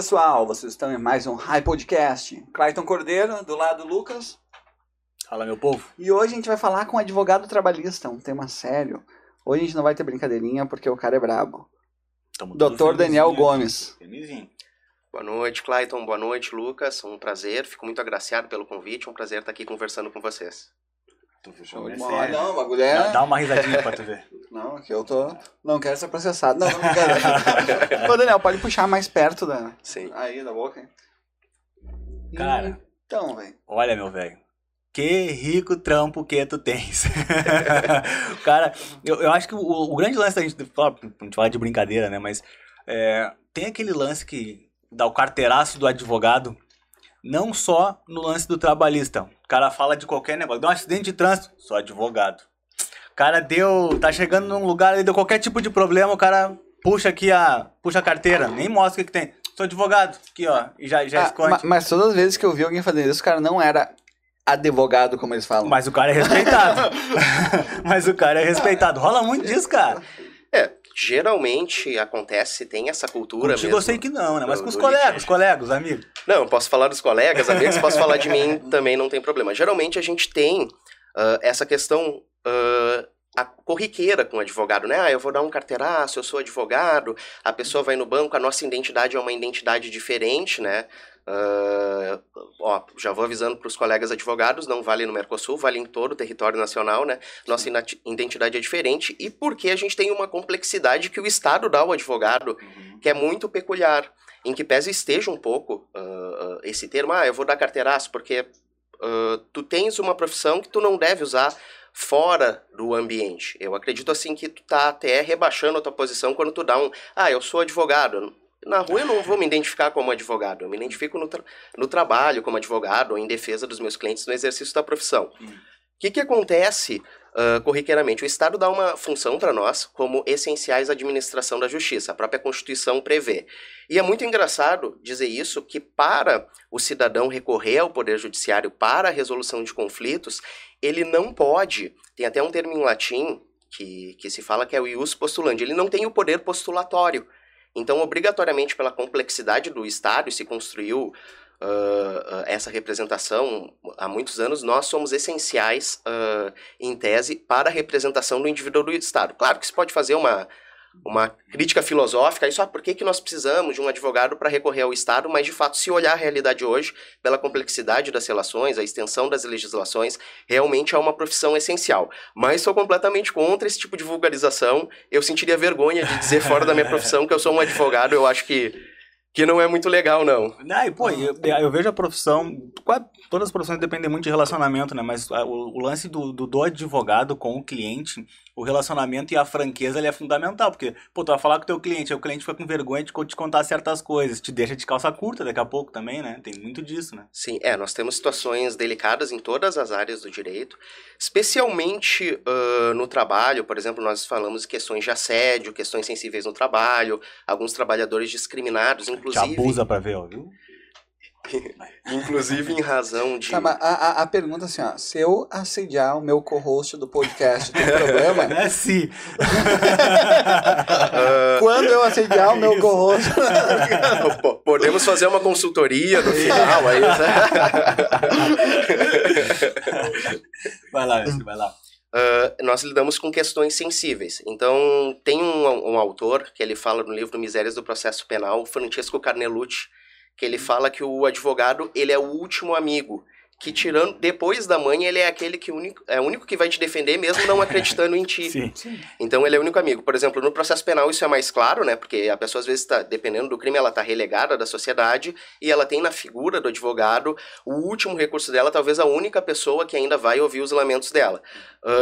Pessoal. Vocês estão em mais um High Podcast. Clayton Cordeiro, do lado Lucas. Fala, meu povo. E hoje a gente vai falar com um advogado trabalhista, um tema sério. Hoje a gente não vai ter brincadeirinha porque o cara é brabo. Tamo Doutor Daniel Gomes. Felizinho. Boa noite, Clayton. Boa noite, Lucas. Um prazer. Fico muito agraciado pelo convite. Um prazer estar aqui conversando com vocês. Tu fechou, é Não, sério. não, o bagulho é... Dá, dá uma risadinha pra tu ver. Não, aqui eu tô... Não quero ser processado. Não, não quero. Ô, Daniel, pode puxar mais perto da... Sim. Aí, da boca. Cara. Então, velho. Olha, meu velho. Que rico trampo que tu tens. cara, eu, eu acho que o, o grande lance da gente a gente falar de brincadeira, né? Mas é, tem aquele lance que dá o carteiraço do advogado, não só no lance do trabalhista. O cara fala de qualquer negócio. Deu um acidente de trânsito, sou advogado. O cara deu. tá chegando num lugar, ele deu qualquer tipo de problema, o cara puxa aqui a. puxa a carteira, nem mostra o que, que tem. Sou advogado, aqui ó, e já, já Ah, esconde. ma- mas todas as vezes que eu vi alguém fazendo isso, o cara não era advogado, como eles falam. Mas o cara é respeitado. Mas o cara é respeitado. Rola muito disso, cara. Geralmente acontece, tem essa cultura Contigo mesmo. eu sei que não, né? Mas do- com os colegas, os colegas, os amigos. Não, posso falar dos colegas, amigos, posso falar de mim também, não tem problema. Geralmente a gente tem ah, essa questão ah, a corriqueira com o advogado, né? Ah, eu vou dar um carteiraço, eu sou advogado, a pessoa vai no banco, a nossa identidade é uma identidade diferente, né? Ah, ó, já vou avisando para os colegas advogados, não vale no Mercosul, vale em todo o território nacional, né? Nossa identidade é diferente e porque a gente tem uma complexidade que o Estado dá ao advogado que é muito peculiar, em que pese esteja um pouco ah, esse termo, ah, eu vou dar carteiraço porque ah, tu tens uma profissão que tu não deve usar fora do ambiente. Eu acredito assim que tu tá até rebaixando a tua posição quando tu dá um, ah, eu sou advogado. Na rua eu não vou me identificar como advogado, eu me identifico no, tra- no trabalho como advogado ou em defesa dos meus clientes no exercício da profissão. O que, que acontece ah, corriqueiramente? O Estado dá uma função para nós como essenciais à administração da justiça, a própria Constituição prevê. E é muito engraçado dizer isso, que para o cidadão recorrer ao Poder Judiciário para a resolução de conflitos, ele não pode, tem até um termo em latim que, que se fala que é o ius postulandi, ele não tem o poder postulatório. Então, obrigatoriamente, pela complexidade do Estado, se construiu ah, essa representação há muitos anos, nós somos essenciais, ah, em tese, para a representação do indivíduo do Estado. Claro que se pode fazer uma, uma crítica filosófica, isso, ah, por que, que nós precisamos de um advogado para recorrer ao Estado, mas de fato, se olhar a realidade hoje, pela complexidade das relações, a extensão das legislações, realmente é uma profissão essencial. Mas sou completamente contra esse tipo de vulgarização. Eu sentiria vergonha de dizer fora da minha profissão que eu sou um advogado, eu acho que, que não é muito legal, não. Ah, e, pô, eu, eu vejo a profissão. quase Todas as profissões dependem muito de relacionamento, né? Mas ah, o, o lance do, do, do advogado com o cliente, o relacionamento e a franqueza ele é fundamental. Porque, pô, tu vai falar com o teu cliente, aí o cliente fica com vergonha de te contar certas coisas, te deixa de calça curta daqui a pouco também, né? Tem muito disso, né? Sim, é, nós temos situações delicadas em todas as áreas do direito, especialmente ah, no trabalho, por exemplo, nós falamos de questões de assédio, questões sensíveis no trabalho, alguns trabalhadores discriminados, Te inclusive, abusa pra ver, ó, viu? inclusive em razão de... Tá, mas a, a, a pergunta assim, ó. Se eu assediar o meu co-host do podcast, tem problema? É sim. Quando eu assediar o meu co-host... Po- Podemos fazer uma consultoria no final aí, né? vai lá, Mestre, vai lá. Ah, nós lidamos com questões sensíveis. Então, tem um, um autor que ele fala no livro Misérias do Processo Penal, Francesco Carnelucci, que ele fala que o advogado ele é o último amigo. Que tirando depois da mãe, ele é aquele que único, é o único que vai te defender, mesmo não acreditando em ti. Sim. Então ele é o único amigo. Por exemplo, no processo penal isso é mais claro, né? Porque a pessoa às vezes está, dependendo do crime, ela está relegada da sociedade e ela tem na figura do advogado o último recurso dela, talvez a única pessoa que ainda vai ouvir os lamentos dela.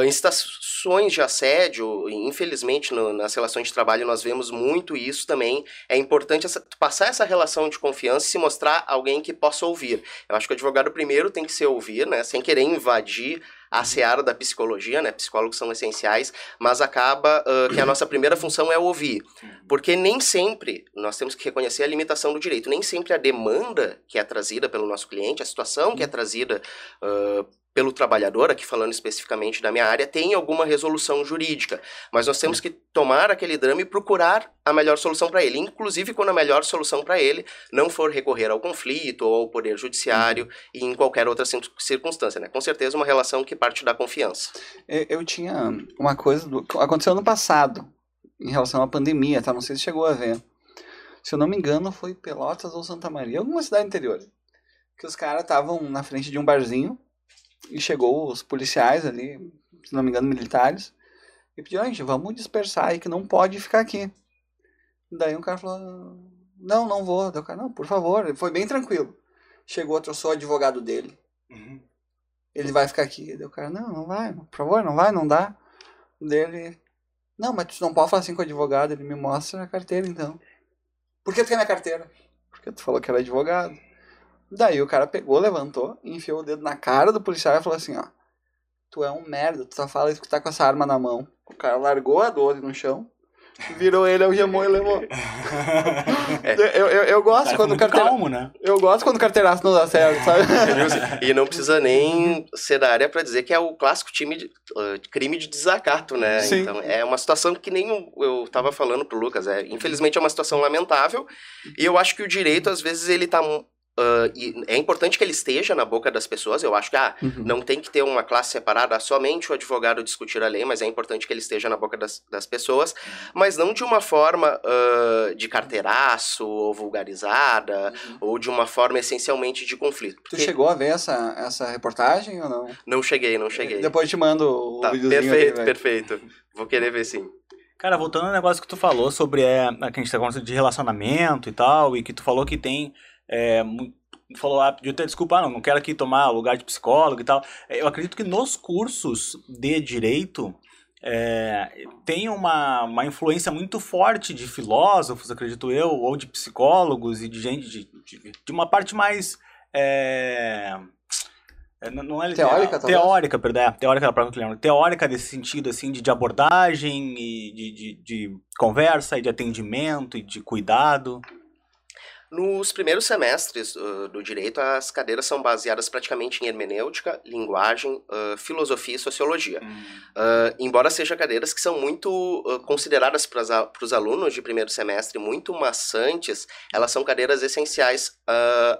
Em situações de assédio, infelizmente no- nas relações de trabalho nós vemos muito isso também. É importante essa- passar essa relação de confiança e se mostrar alguém que possa ouvir. Eu acho que o advogado primeiro tem que se ouvir, né? Sem querer invadir a seara da psicologia, né? Psicólogos são essenciais, mas acaba ah, que a nossa primeira função é ouvir. Porque nem sempre, nós temos que reconhecer a limitação do direito, nem sempre a demanda que é trazida pelo nosso cliente, a situação que é trazida ah, pelo trabalhador, aqui falando especificamente da minha área, tem alguma resolução jurídica. Mas nós temos que tomar aquele drama e procurar a melhor solução para ele. Inclusive, quando a melhor solução para ele não for recorrer ao conflito ou ao poder judiciário uhum. e em qualquer outra circunstância. Né? Com certeza, uma relação que parte da confiança. Eu tinha uma coisa. Do... Aconteceu no passado, em relação à pandemia, tá? Não sei se chegou a ver. Se eu não me engano, foi Pelotas ou Santa Maria, alguma cidade interior. Que os caras estavam na frente de um barzinho e chegou os policiais ali, se não me engano, militares, e pediu, gente, vamos dispersar aí que não pode ficar aqui. Daí um cara falou, não, não vou. Daí o cara, não, por favor. Ele foi bem tranquilo. Chegou, trouxe o advogado dele. Uhum. Ele vai ficar aqui. Daí o cara, não, não vai, por favor, não vai, não dá. Dele, não, mas tu não pode falar assim com o advogado. Ele me mostra a carteira então. Por que tu quer minha carteira? Porque tu falou que era advogado. Daí o cara pegou, levantou, enfiou o dedo na cara do policial e falou assim, ó. Tu é um merda, tu só fala isso que tá com essa arma na mão. O cara largou a 12 no chão, virou ele, algemou e levou. É. Eu, eu, eu gosto quando o carteira... calmo, né? Eu gosto quando o carteiraço não dá certo, sabe? e não precisa nem ser da área para dizer que é o clássico time de, uh, crime de desacato, né? Sim. Então é uma situação que nem eu, eu tava falando pro Lucas. É, infelizmente é uma situação lamentável. E eu acho que o direito, às vezes, ele tá Uh, e é importante que ele esteja na boca das pessoas. Eu acho que ah, uhum. não tem que ter uma classe separada, somente o advogado discutir a lei, mas é importante que ele esteja na boca das, das pessoas, mas não de uma forma uh, de carteiraço ou vulgarizada, uhum. ou de uma forma essencialmente de conflito. Porque... Tu chegou a ver essa, essa reportagem ou não? Não cheguei, não cheguei. Depois te mando o tá, Perfeito, perfeito. Vou querer ver sim. Cara, voltando ao negócio que tu falou sobre é, que a gente tá falando de relacionamento e tal, e que tu falou que tem é, falou, ah, pediu até desculpa, ah, não, não quero aqui tomar lugar de psicólogo e tal. Eu acredito que nos cursos de direito é, tem uma, uma influência muito forte de filósofos, acredito eu, ou de psicólogos e de gente de, de, de uma parte mais. É, é não é teórica, teórica, perdão, é, teórica da própria teórica desse sentido assim de, de abordagem e de, de, de conversa e de atendimento e de cuidado. Nos primeiros semestres uh, do direito, as cadeiras são baseadas praticamente em hermenêutica, linguagem, uh, filosofia e sociologia. Uhum. Uh, embora sejam cadeiras que são muito consideradas para os alunos de primeiro semestre muito maçantes, elas são cadeiras essenciais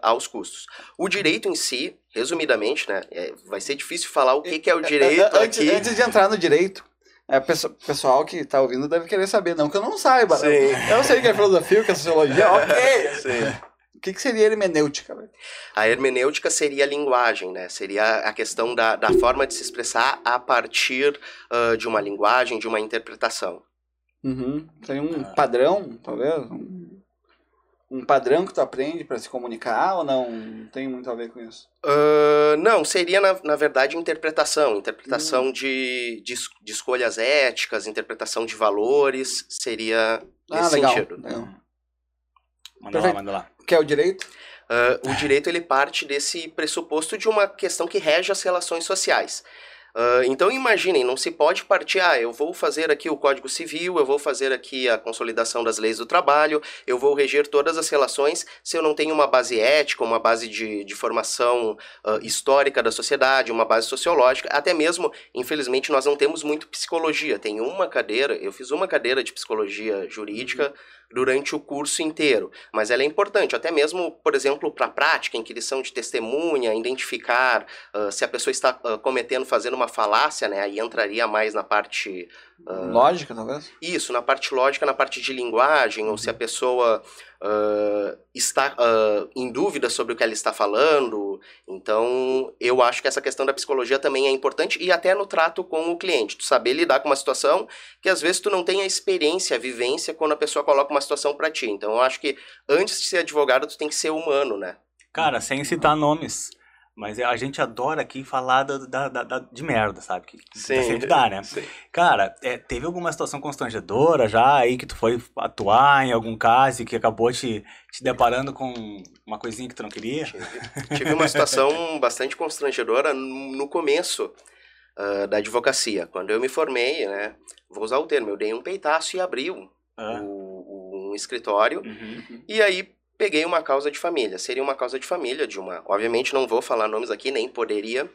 aos cursos. O direito em si, resumidamente, né, é, vai ser difícil falar o que, que é o direito antes, aqui. Antes de entrar no direito, é, pessoal que tá ouvindo deve querer saber, não que eu não saiba. Sim. Eu não sei o que é filosofia, o que é sociologia, ok. Sim. O que, que seria hermenêutica? A hermenêutica seria a linguagem, né? Seria a questão da, da forma de se expressar a partir uh, de uma linguagem, de uma interpretação. Uhum. Tem um padrão, talvez? Um um padrão que tu aprende para se comunicar ou não tem muito a ver com isso? Uh, não, seria na, na verdade interpretação, interpretação hum. de, de, de, escolhas éticas, interpretação de valores, seria ah, nesse legal, sentido. Legal. Manda lá, manda lá. Que é o direito? Uh, o direito ele parte desse pressuposto de uma questão que rege as relações sociais. Uh, então imaginem, não se pode partir, ah, eu vou fazer aqui o Código Civil, eu vou fazer aqui a consolidação das leis do trabalho, eu vou reger todas as relações se eu não tenho uma base ética, uma base de, de formação uh, histórica da sociedade, uma base sociológica, até mesmo, infelizmente, nós não temos muito psicologia. Tem uma cadeira, eu fiz uma cadeira de psicologia jurídica. Uhum durante o curso inteiro. Mas ela é importante, até mesmo, por exemplo, para a prática, em que eles são de testemunha, identificar uh, se a pessoa está uh, cometendo, fazendo uma falácia, né? Aí entraria mais na parte Uh, lógica, talvez? Isso, na parte lógica, na parte de linguagem, ou se a uhum. pessoa uh, está uh, em dúvida sobre o que ela está falando. Então, eu acho que essa questão da psicologia também é importante, e até no trato com o cliente. Tu saber lidar com uma situação que às vezes tu não tem a experiência, a vivência, quando a pessoa coloca uma situação para ti. Então, eu acho que antes de ser advogado, tu tem que ser humano, né? Cara, sem citar nomes. Mas a gente adora aqui falar da, da, da, de merda, sabe? Que Sim. sempre dá, né? Sim. Cara, é, teve alguma situação constrangedora já aí que tu foi atuar em algum caso e que acabou te, te deparando com uma coisinha que tu não queria? Tive, tive uma situação bastante constrangedora no começo uh, da advocacia. Quando eu me formei, né? Vou usar o termo, eu dei um peitaço e abri um, ah. o, um escritório. Uhum. E aí peguei uma causa de família. Seria uma causa de família de uma. Obviamente não vou falar nomes aqui, nem poderia.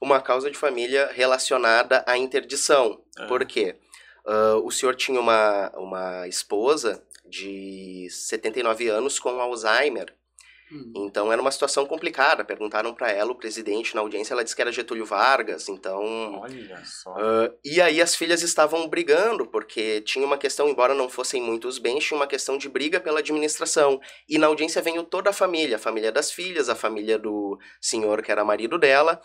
uma causa de família relacionada à interdição. Ah. Por quê? Ah, o senhor tinha uma, uma esposa de 79 anos com Alzheimer. Hum. Então era uma situação complicada. Perguntaram para ela, o presidente, na audiência, ela disse que era Getúlio Vargas. Então. Olha só. ah, e aí as filhas estavam brigando, porque tinha uma questão, embora não fossem muitos bens, tinha uma questão de briga pela administração. E na audiência veio toda a família, a família das filhas, a família do senhor que era marido dela.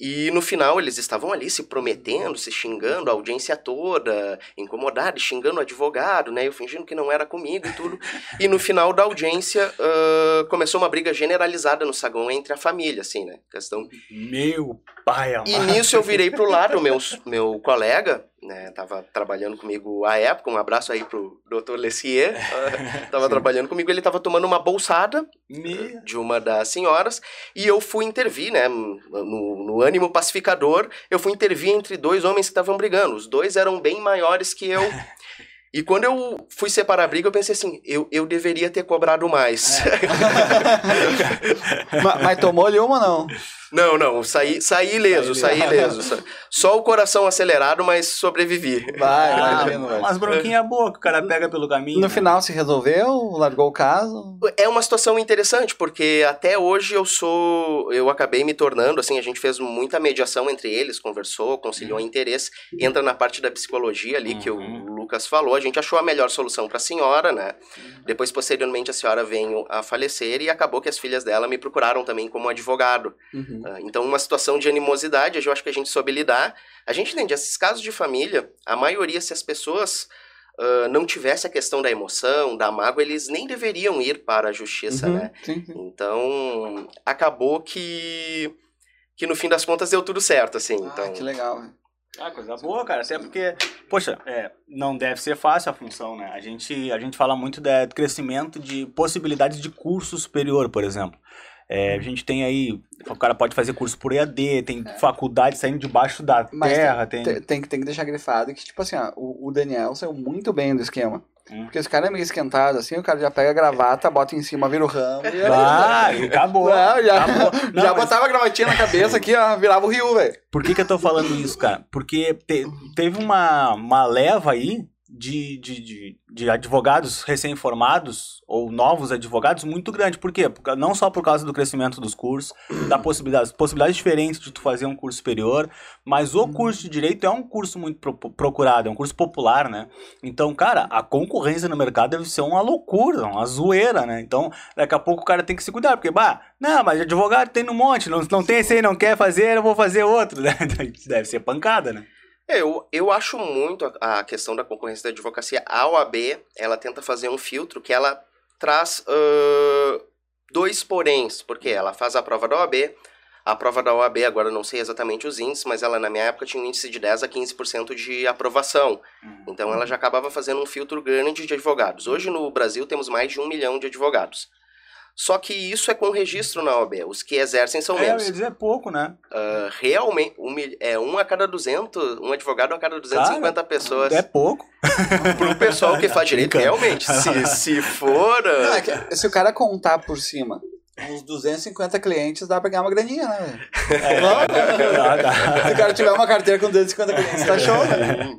E no final eles estavam ali se prometendo, se xingando, a audiência toda, incomodada, xingando o advogado, né? Eu fingindo que não era comigo e tudo. E no final da audiência ah, começou uma briga generalizada no saguão entre a família, assim, né? Questão Meu pai amado. e nisso eu virei pro lado, meu, meu colega, né, tava trabalhando comigo à época, um abraço aí pro Dr. Lessier, tava trabalhando comigo, ele tava tomando uma bolsada Me... de uma das senhoras, e eu fui intervir, né, no, no ânimo pacificador, eu fui intervir entre dois homens que estavam brigando, os dois eram bem maiores que eu, e quando eu fui separar a briga, eu pensei assim, eu, eu deveria ter cobrado mais. Ma- mas tomou-lhe uma ou não? Não, não, saí, saí ileso, saí ileso. Sa- Só o coração acelerado, mas sobrevivi. Vai, Ah, velho. umas bronquinhas boas que o cara pega pelo caminho. No né? final se resolveu, largou o caso. É uma situação interessante, porque até hoje eu sou. Eu acabei me tornando, assim, a gente fez muita mediação entre eles, conversou, conciliou interesse, entra na parte da psicologia ali que o Uhum. Lucas falou. A gente achou a melhor solução para a senhora, né? Depois, posteriormente, a senhora veio a falecer e acabou que as filhas dela me procuraram também como advogado. Uhum. Ah, Então, uma situação de animosidade, eu acho que a gente soube lidar. A gente entende, esses casos de família, a maioria, se as pessoas ah, não tivessem a questão da emoção, da mágoa, eles nem deveriam ir para a justiça, Uhum, né? Sim, sim. Então, acabou que, que no fim das contas deu tudo certo, assim. Ah, Então, que legal. velho. Ah, coisa boa, cara. Até porque, poxa, é, não deve ser fácil a função, né? A gente, a gente fala muito do crescimento de possibilidades de curso superior, por exemplo. É, a gente tem aí, o cara pode fazer curso por EAD, tem faculdade saindo debaixo da Mas terra, tem... Tem, tem, que- tem que deixar grifado que, tipo assim, ó, o, o Daniel saiu muito bem do esquema. Hum. Porque esse cara é meio esquentado, assim, o cara já pega a gravata, bota em cima, vira o ramo. E aí, Ah, e acabou. Não, já, acabou. Não, já mas botava a gravatinha na cabeça aqui, ó, virava o rio, velho. Por que, que eu tô falando isso, cara? Porque te- teve uma, uma leva aí de, de, de, de advogados recém-formados ou novos advogados muito grande. Por quê? Porque não só por causa do crescimento dos cursos, da possibilidade, possibilidades diferentes de tu fazer um curso superior, mas o curso de direito é um curso muito pro- procurado, é um curso popular, né? Então, cara, a concorrência no mercado deve ser uma loucura, uma zoeira, né? Então, daqui a pouco o cara tem que se cuidar, porque, bah, não, mas advogado tem no monte, não, não tem esse aí, não quer fazer, eu vou fazer outro, né? Deve ser pancada, né? É, eu, eu acho muito a, a questão da concorrência da advocacia. A OAB, ela tenta fazer um filtro que ela traz ãh, dois poréns, porque ela faz a prova da OAB, a prova da OAB, agora eu não sei exatamente os índices, mas ela na minha época tinha um índice de 10 a 15% de aprovação. Então ela já acabava fazendo um filtro grande de advogados. Hoje no Brasil temos mais de um milhão de advogados. Só que isso é com registro na OAB. Os que exercem são É, menos. ia dizer pouco, né? Ah, realmente, um, é um a cada 200, um advogado a cada 250 pessoas. É pouco. Pro pessoal que faz direito, realmente. Se, se for. ah, Não, é que se o cara contar por cima uns 250 clientes, dá pra ganhar uma graninha, né, velho? É, dá, dá. Se o cara tiver uma carteira com 250 clientes, tá show, né?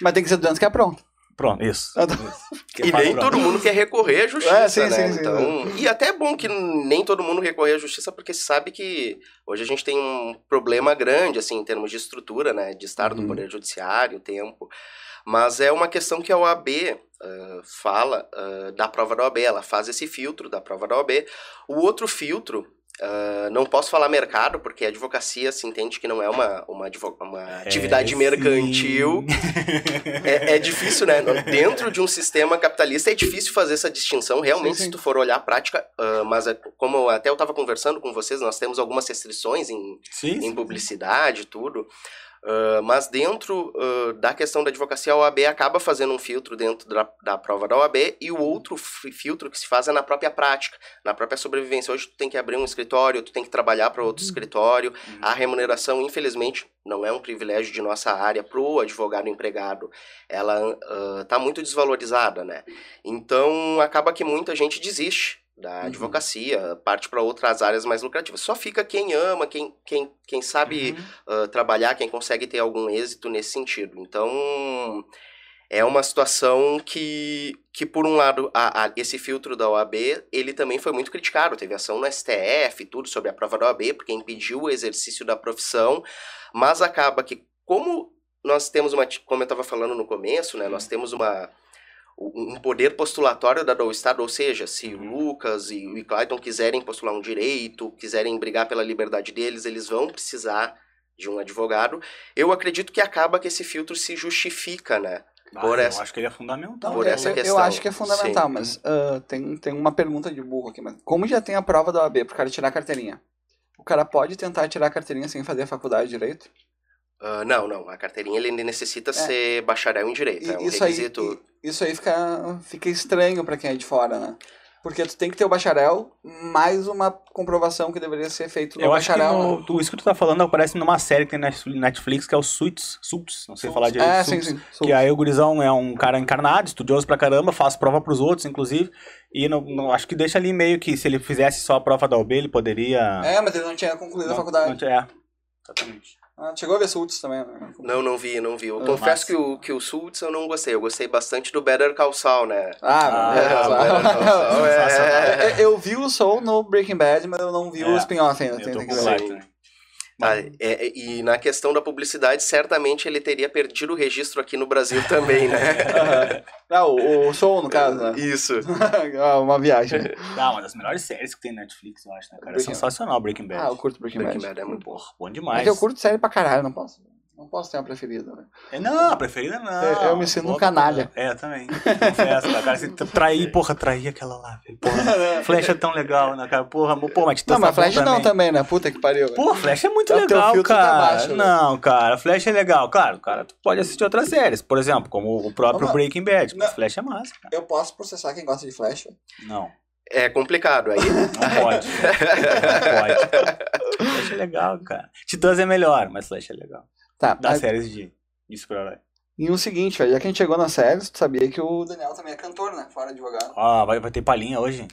Mas tem que ser 200 que é pronto. Pronto, isso. Que E nem pronto. todo mundo quer recorrer à justiça, É, sim, né? sim, sim. então, e até é bom que nem todo mundo recorrer à justiça, porque se sabe que hoje a gente tem um problema grande, assim, em termos de estrutura, né? De estar Uhum. no Poder Judiciário, tempo. Mas é uma questão que a OAB ah, fala ah, da prova da OAB, ela faz esse filtro da prova da OAB. O outro filtro, ah, não posso falar mercado, porque a advocacia se entende que não é uma, uma, uma atividade É, mercantil. É, é difícil, né? Dentro de um sistema capitalista é difícil fazer essa distinção. Realmente, Sim, sim. se tu for olhar a prática, ah, mas é, como até eu estava conversando com vocês, nós temos algumas restrições em, Sim, em publicidade e tudo. Ah, mas dentro ah, da questão da advocacia, a OAB acaba fazendo um filtro dentro da, da prova da OAB e o outro fi- filtro que se faz é na própria prática, na própria sobrevivência. Hoje tu tem que abrir um escritório, tu tem que trabalhar para outro escritório. A remuneração, infelizmente, não é um privilégio de nossa área para o advogado empregado. Ela está muito desvalorizada, né? Então acaba que muita gente desiste da Uhum. advocacia, parte para outras áreas mais lucrativas. Só fica quem ama, quem, quem, quem sabe Uhum. ah, trabalhar, quem consegue ter algum êxito nesse sentido. Então, é uma situação que, que por um lado, a- a- esse filtro da OAB, ele também foi muito criticado. Teve ação no STF, tudo sobre a prova da OAB, porque impediu o exercício da profissão, mas acaba que, como nós temos uma, como eu estava falando no começo, né, nós temos uma um poder postulatório dado ao Estado, ou seja, se o Lucas e o Clayton quiserem postular um direito, quiserem brigar pela liberdade deles, eles vão precisar de um advogado. Eu acredito que acaba que esse filtro se justifica, né? Ah, Por eu essa- acho que ele é fundamental. Por eu, essa eu- questão, Eu acho que é fundamental, sim. mas ah, tem, tem uma pergunta de burro aqui. Mas como já tem a prova da OAB pro cara tirar a carteirinha? O cara pode tentar tirar a carteirinha sem fazer a faculdade de direito? Ah, não, não. A carteirinha ele necessita ser bacharel em direito. é um É. E isso, aí, requisito. e- isso aí fica, fica estranho pra quem é de fora, né? Porque tu tem que ter o bacharel mais uma comprovação que deveria ser feito no Eu acho que bacharel. no, né? tu- isso que tu tá falando aparece numa série que tem na Netflix, que é o Suits, Suits, não sei falar direito. É, sim, Suits. sim. Que aí o gurizão é um cara encarnado, estudioso pra caramba, faz prova pros outros, inclusive. E não, não- acho que deixa ali meio que se ele fizesse só a prova da OB, ele poderia. É, mas ele não tinha concluído a Não- faculdade. não tinha- é, exatamente. Ah, chegou a ver Sults também, né? Não, não vi, não vi. Eu Ah, confesso massa. que o, que o Suits eu não gostei. Eu gostei bastante do Better Call Saul, né? Ah, Ah, Better Call Saul é- Eu- Eu vi o Soul no Breaking Bad, mas eu não vi o É, spin-off ainda. Eu Tem, tô tem com o né? Ah, é- é- e na questão da publicidade, certamente ele teria perdido o registro aqui no Brasil também, né? Ah, o, o Soul, no caso, né? Isso. Ah, Uma viagem. Não, uma das melhores séries que tem na Netflix, eu acho, né, cara? É Breaking- sensacional Breaking Bad. Ah, eu curto Breaking, Breaking Bad. Bad é muito bom. Bom Mas demais. eu curto série pra caralho, não posso. Não posso ter uma preferida, né? É, Não, a preferida não. Eu- eu me sinto um canalha. pra- É, eu também. Confesso, cara. cara. Se tu trair, porra, trair aquela lá, velho. Porra, Flash é tão legal, né, cara? Porra, amor, pô, mas Não, tá mas bom Flash não também. também, né? Puta que pariu. velho. Pô, Flash é muito É legal, tá cara. baixo, né? não, cara, Flash é legal. Claro, cara, tu pode assistir outras séries, por exemplo, como o próprio Não, Breaking Bad. Mas não. Flash é massa, cara. Eu posso processar quem gosta de Flash? velho? Não, É complicado aí. não pode. não pode. Flash é legal, cara. Titãs é melhor, mas Flash é legal. Tá, Das mas- séries de, de super-herói. e o seguinte, já que a gente chegou nas séries, tu sabia que o Daniel também é cantor, né? Fora advogado. Ah, vai, vai ter palhinha hoje?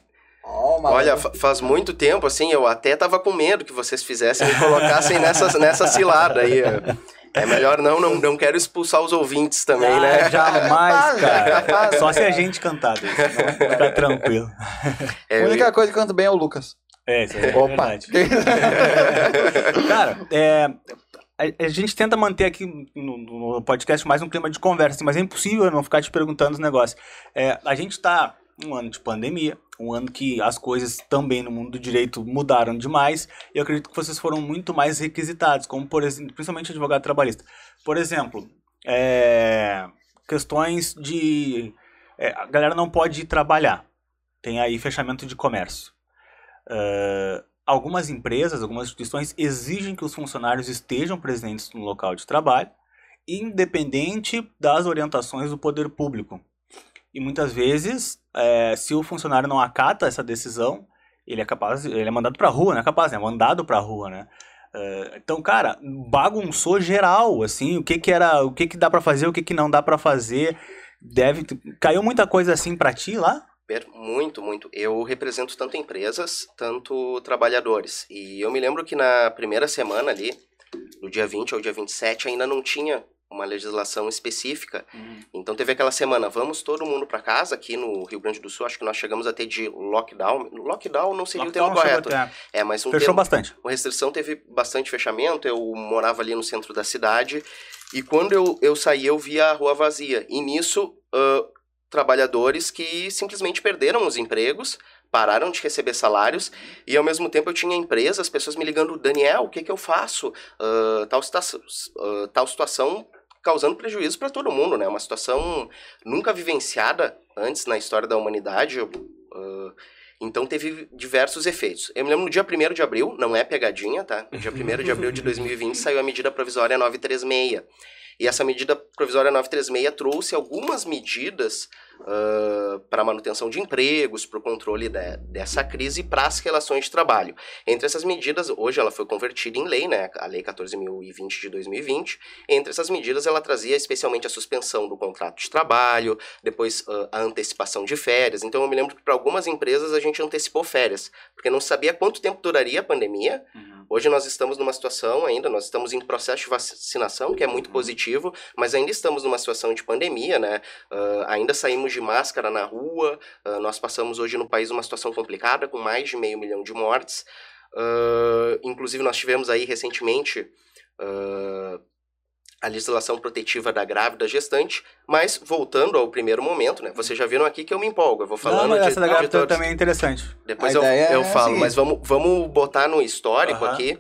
Maluco. Olha, fa- faz muito tempo, assim, eu até tava com medo que vocês fizessem e colocassem nessa, nessa cilada aí. É melhor não, não, não quero expulsar os ouvintes também, Ah, né? Jamais, cara. Só se a gente cantar, Deus. Fica tranquilo. É, a única coisa que canta bem é o Lucas. É, isso é Opa. verdade. Cara, é, a, gente tenta manter aqui no, no podcast mais um clima de conversa, assim, mas é impossível não ficar te perguntando os negócios. É, a gente tá um ano de pandemia, um ano que as coisas também no mundo do direito mudaram demais, e eu acredito que vocês foram muito mais requisitados, como por exemplo, principalmente advogado trabalhista. Por exemplo, é, questões de. é, a galera não pode ir trabalhar. Tem aí fechamento de comércio. Ah, algumas empresas, algumas instituições exigem que os funcionários estejam presentes no local de trabalho, independente das orientações do poder público. E muitas vezes, eh, se o funcionário não acata essa decisão, ele é capaz, ele é mandado para rua, não é capaz, é mandado para rua, né? Eh, então, cara, bagunçou geral, assim, o que que era, o que que dá para fazer, o que que não dá para fazer. Deve caiu muita coisa assim para ti lá? Muito, muito. Eu represento tanto empresas, tanto trabalhadores. E eu me lembro que na primeira semana ali, no dia 20 ou dia 27, ainda não tinha uma legislação específica. Então teve aquela semana, vamos todo mundo para casa, aqui no Rio Grande do Sul, acho que nós chegamos a ter de lockdown. Lockdown não seria o termo Lockdown correto. até- É, mas um Fechou termo, bastante. uma restrição teve bastante fechamento. Eu morava ali no centro da cidade. E quando eu, eu saí, eu via a rua vazia. E nisso, ãh, trabalhadores que simplesmente perderam os empregos, pararam de receber salários. E ao mesmo tempo eu tinha empresas, pessoas me ligando: Daniel, o que, que eu faço? Ãh, tal, situação, ãh, tal situação causando prejuízo para todo mundo, né? Uma situação nunca vivenciada antes na história da humanidade. ãh, então teve diversos efeitos. Eu me lembro no dia 1 de abril, não é pegadinha, tá? No dia 1 de abril de 2020 saiu a medida provisória 936. E essa medida provisória 936 trouxe algumas medidas uh, para manutenção de empregos, para o controle de, dessa crise e para as relações de trabalho. Entre essas medidas, hoje ela foi convertida em lei, né, a Lei 14.020 de 2020. Entre essas medidas, ela trazia especialmente a suspensão do contrato de trabalho, depois uh, a antecipação de férias. Então eu me lembro que para algumas empresas a gente antecipou férias, porque não sabia quanto tempo duraria a pandemia. Uhum. Hoje nós estamos numa situação ainda, nós estamos em processo de vacinação, que é muito uhum. Positivo, mas ainda estamos numa situação de pandemia, né? Uh, ainda saímos de máscara na rua, uh, nós passamos hoje no país uma situação complicada, com mais de meio milhão de mortes. Uh, inclusive, nós tivemos aí recentemente a legislação protetiva da grávida gestante, mas voltando ao primeiro momento, né? Vocês já viram aqui que eu me empolgo, eu vou falando Não, mas essa de, da grávida também é interessante. Depois eu, eu é falo, mas vamos, vamos botar no histórico aqui.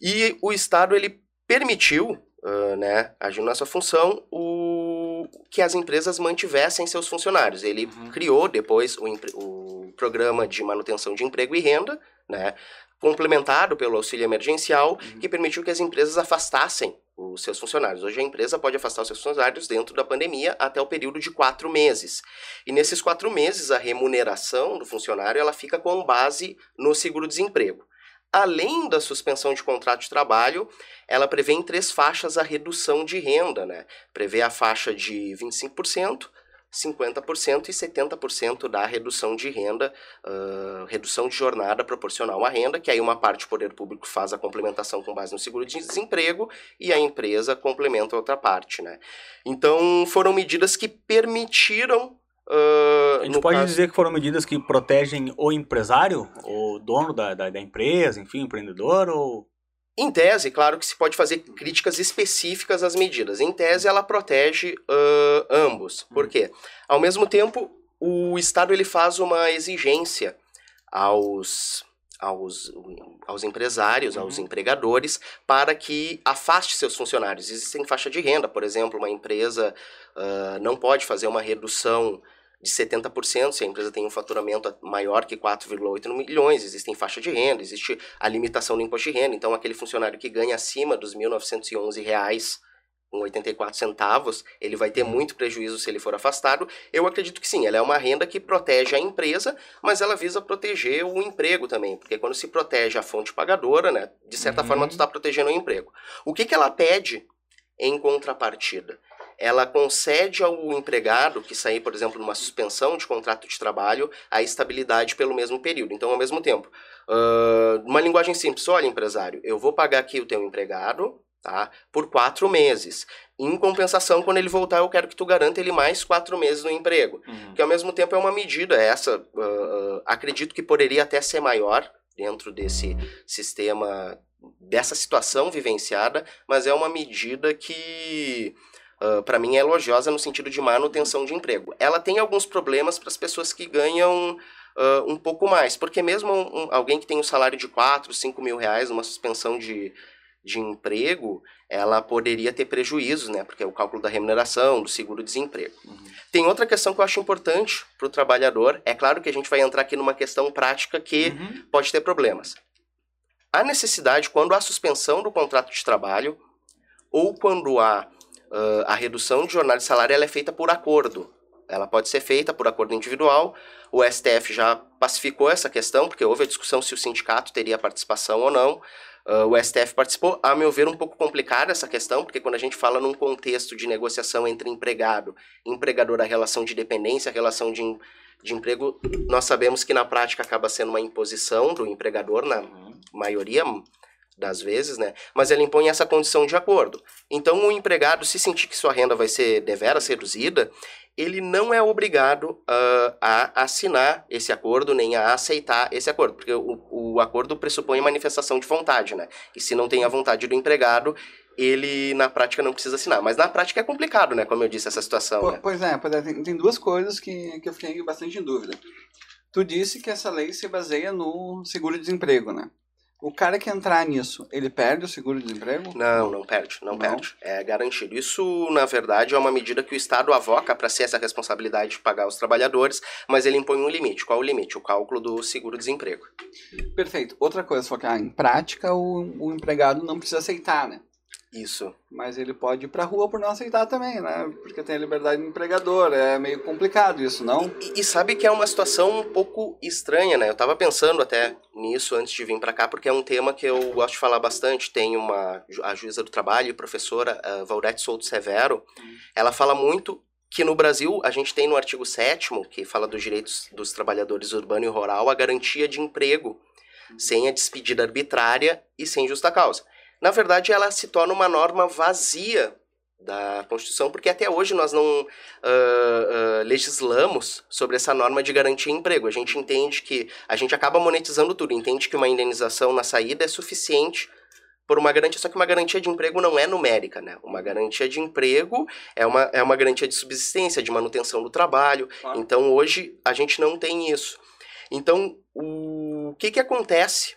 E o Estado, ele permitiu, uh, né, agindo nessa função, o, que as empresas mantivessem seus funcionários. Ele uhum. criou depois o, o programa de manutenção de emprego e renda, né, complementado pelo auxílio emergencial, uhum. que permitiu que as empresas afastassem os seus funcionários. Hoje a empresa pode afastar os seus funcionários dentro da pandemia até o período de quatro meses. E nesses quatro meses, a remuneração do funcionário ela fica com base no seguro-desemprego. Além da suspensão de contrato de trabalho, ela prevê em três faixas a redução de renda, né? Prevê a faixa de 25%, 50% e 70% da redução de renda, uh, redução de jornada proporcional à renda, que aí uma parte do poder público faz a complementação com base no seguro de desemprego e a empresa complementa a outra parte, né? Então foram medidas que permitiram Uh, a gente pode caso... dizer que foram medidas que protegem o empresário, o dono da, da, da empresa, enfim, o empreendedor, ou em tese, claro que se pode fazer críticas específicas às medidas. Em tese, ela protege uh, ambos. Por quê? Ao mesmo tempo, o Estado ele faz uma exigência aos, aos, aos empresários, aos uhum. empregadores, para que afaste seus funcionários. Existem faixa de renda, por exemplo, uma empresa uh, não pode fazer uma redução de 70% se a empresa tem um faturamento maior que 4,8 milhões, existem faixa de renda, existe a limitação do imposto de renda, então aquele funcionário que ganha acima dos R$ 1.911 com 84 centavos, ele vai ter muito prejuízo se ele for afastado. Eu acredito que sim, ela é uma renda que protege a empresa, mas ela visa proteger o emprego também, porque quando se protege a fonte pagadora, né, de certa uhum. forma tu está protegendo o emprego. O que, que ela pede em contrapartida? Ela concede ao empregado que sair, por exemplo, numa suspensão de contrato de trabalho, a estabilidade pelo mesmo período. Então, ao mesmo tempo, uh, uma linguagem simples, olha, empresário, eu vou pagar aqui o teu empregado, tá, por quatro meses. Em compensação, quando ele voltar, eu quero que tu garanta ele mais quatro meses no emprego. Uhum. Que ao mesmo tempo é uma medida essa, uh, acredito que poderia até ser maior dentro desse sistema, dessa situação vivenciada, mas é uma medida que uh, para mim, é elogiosa no sentido de manutenção de emprego. Ela tem alguns problemas para as pessoas que ganham uh, um pouco mais, porque mesmo um, alguém que tem um salário de 4, 5 mil reais, uma suspensão de, de emprego, ela poderia ter prejuízos, né? Porque é o cálculo da remuneração, do seguro-desemprego. Uhum. Tem outra questão que eu acho importante para o trabalhador. É claro que a gente vai entrar aqui numa questão prática que uhum. pode ter problemas. A necessidade, quando há suspensão do contrato de trabalho, ou quando há uh, a redução de jornada de salário ela é feita por acordo. Ela pode ser feita por acordo individual. O STF já pacificou essa questão, porque houve a discussão se o sindicato teria participação ou não. Uh, o STF participou. A meu ver, um pouco complicada essa questão, porque quando a gente fala num contexto de negociação entre empregado e empregador, a relação de dependência, a relação de, de emprego, nós sabemos que na prática acaba sendo uma imposição do empregador, na uhum. maioria das vezes, né? Mas ela impõe essa condição de acordo. Então, o empregado, se sentir que sua renda vai ser deveras reduzida, ele não é obrigado uh, a assinar esse acordo, nem a aceitar esse acordo, porque o, o acordo pressupõe manifestação de vontade, né? E se não tem a vontade do empregado, ele na prática não precisa assinar. Mas na prática é complicado, né? Como eu disse, essa situação. Pô, né? Pois é, pois é tem, tem, duas coisas que, que eu fiquei bastante em dúvida. Tu disse que essa lei se baseia no seguro-desemprego, né? O cara que entrar nisso, ele perde o seguro-desemprego? Não, não perde, não, não, perde. É garantido. Isso, na verdade, é uma medida que o Estado avoca para ser essa responsabilidade de pagar os trabalhadores, mas ele impõe um limite. Qual o limite? O cálculo do seguro-desemprego. Perfeito. Outra coisa, só que ah, em prática o, o empregado não precisa aceitar, né? Isso. Mas ele pode ir pra rua por não aceitar também, né? Porque tem a liberdade do empregador. É meio complicado isso, não? E, e sabe que é uma situação um pouco estranha, né? Eu tava pensando até nisso antes de vir para cá, porque é um tema que eu gosto de falar bastante. Tem uma a juíza do trabalho professora uh, Valdete Souto Severo. Hum. Ela fala muito que no Brasil a gente tem no artigo 7 que fala dos direitos dos trabalhadores urbano e rural, a garantia de emprego hum. sem a despedida arbitrária e sem justa causa. Na verdade, ela se torna uma norma vazia da Constituição, porque até hoje nós não uh, uh, legislamos sobre essa norma de garantia de emprego. A gente entende que a gente acaba monetizando tudo, entende que uma indenização na saída é suficiente por uma garantia, só que uma garantia de emprego não é numérica, né? Uma garantia de emprego é uma, é uma garantia de subsistência, de manutenção do trabalho. Claro. Então hoje a gente não tem isso. Então o que, que acontece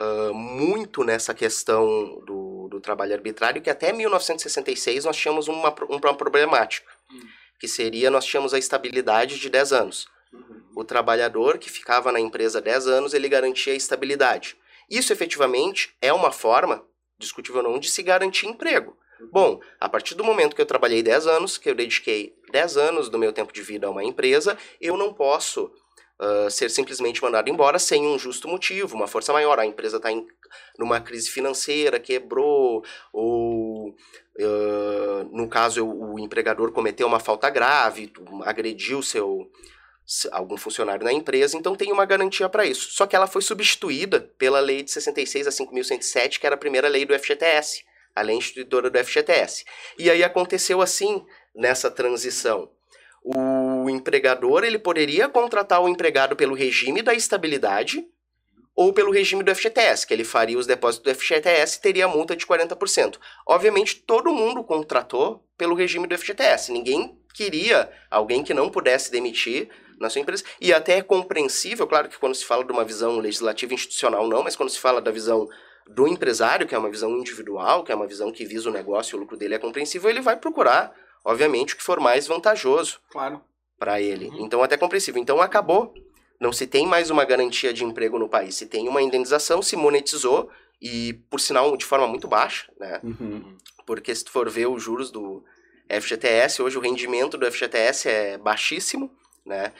uh, muito nessa questão do, do trabalho arbitrário, que até 1966 nós tínhamos uma, uma problemática, hum. que seria, nós tínhamos a estabilidade de 10 anos. Uhum. O trabalhador que ficava na empresa 10 anos, ele garantia a estabilidade. Isso, efetivamente, é uma forma, discutível ou não, de se garantir emprego. Uhum. Bom, a partir do momento que eu trabalhei 10 anos, que eu dediquei 10 anos do meu tempo de vida a uma empresa, eu não posso uh, ser simplesmente mandado embora sem um justo motivo, uma força maior. A empresa está numa crise financeira, quebrou, ou uh, no caso o empregador cometeu uma falta grave, agrediu seu algum funcionário na empresa, então tem uma garantia para isso. Só que ela foi substituída pela lei de 66 a 5107, que era a primeira lei do FGTS, a lei instituidora do FGTS. E aí aconteceu assim nessa transição o empregador ele poderia contratar o empregado pelo regime da estabilidade ou pelo regime do FGTS, que ele faria os depósitos do FGTS e teria multa de 40%. Obviamente, todo mundo contratou pelo regime do FGTS. Ninguém queria alguém que não pudesse demitir na sua empresa. E até é compreensível, claro que quando se fala de uma visão legislativa institucional não, mas quando se fala da visão do empresário, que é uma visão individual, que é uma visão que visa o negócio e o lucro dele é compreensível, ele vai procurar obviamente, o que for mais vantajoso claro. Para ele. Uhum. Então, até compreensível. Então, acabou. Não se tem mais uma garantia de emprego no país. Se tem uma indenização, se monetizou, e, por sinal, de forma muito baixa, né? Uhum. Porque se tu for ver os juros do FGTS, hoje o rendimento do FGTS é baixíssimo, né?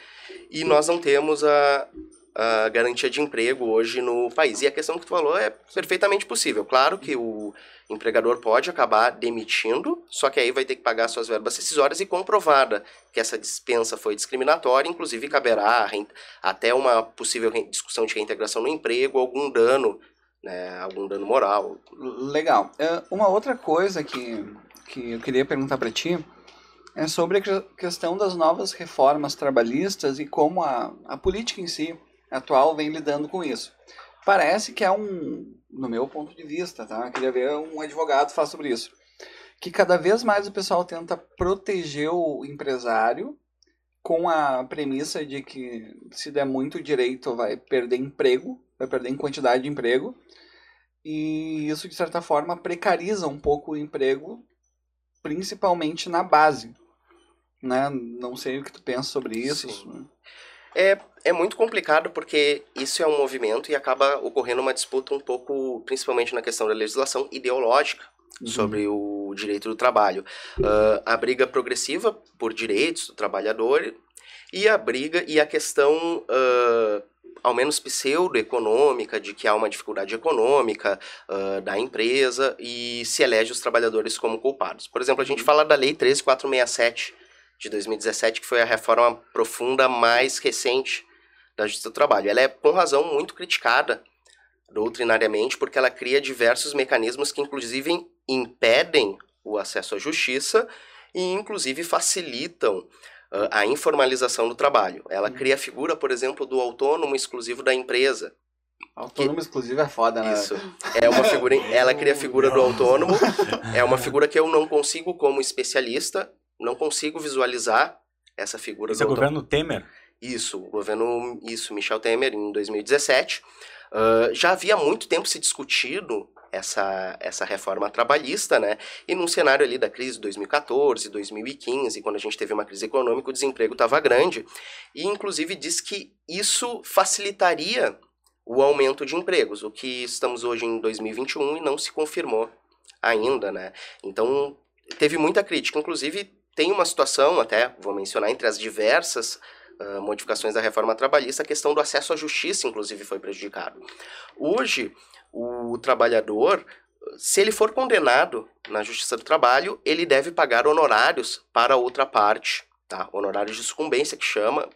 E nós não temos a, a garantia de emprego hoje no país. E a questão que tu falou é perfeitamente possível. Claro que o empregador pode acabar demitindo, só que aí vai ter que pagar suas verbas rescisórias e comprovada que essa dispensa foi discriminatória, inclusive caberá até uma possível discussão de reintegração no emprego, algum dano, né, algum dano moral. Legal. É, uma outra coisa que, que eu queria perguntar para ti é sobre a questão das novas reformas trabalhistas e como a, a política em si atual vem lidando com isso. Parece que é um, no meu ponto de vista, tá? Eu queria ver um advogado falar sobre isso. Que cada vez mais o pessoal tenta proteger o empresário com a premissa de que se der muito direito vai perder emprego, vai perder em quantidade de emprego. E isso, de certa forma, precariza um pouco o emprego, principalmente na base. Né? Não sei o que tu pensa sobre isso. Sim. É, é muito complicado porque isso é um movimento e acaba ocorrendo uma disputa um pouco, principalmente na questão da legislação ideológica uhum. sobre o direito do trabalho. Uh, a briga progressiva por direitos do trabalhador e a briga e a questão, uh, ao menos pseudo-econômica, de que há uma dificuldade econômica uh, da empresa e se elege os trabalhadores como culpados. Por exemplo, a gente uhum. fala da Lei 13467 de 2017, que foi a reforma profunda mais recente da Justiça do Trabalho. Ela é, com razão, muito criticada doutrinariamente, porque ela cria diversos mecanismos que, inclusive, impedem o acesso à justiça e, inclusive, facilitam uh, a informalização do trabalho. Ela cria a figura, por exemplo, do autônomo exclusivo da empresa. Autônomo que... exclusivo é foda, né? Isso. É uma figura, ela cria a figura do autônomo. É uma figura que eu não consigo, como especialista, não consigo visualizar essa figura Isso do é governo Temer? Isso, o governo, isso, Michel Temer, em 2017. Uh, já havia muito tempo se discutido essa, essa reforma trabalhista, né? E num cenário ali da crise de 2014, 2015, quando a gente teve uma crise econômica, o desemprego estava grande. E, inclusive, diz que isso facilitaria o aumento de empregos, o que estamos hoje em 2021 e não se confirmou ainda, né? Então, teve muita crítica. Inclusive, tem uma situação, até vou mencionar, entre as diversas uh, modificações da reforma trabalhista, a questão do acesso à justiça, inclusive, foi prejudicado. Hoje, o trabalhador, se ele for condenado na Justiça do Trabalho, ele deve pagar honorários para outra parte tá? Honorários de sucumbência que chama.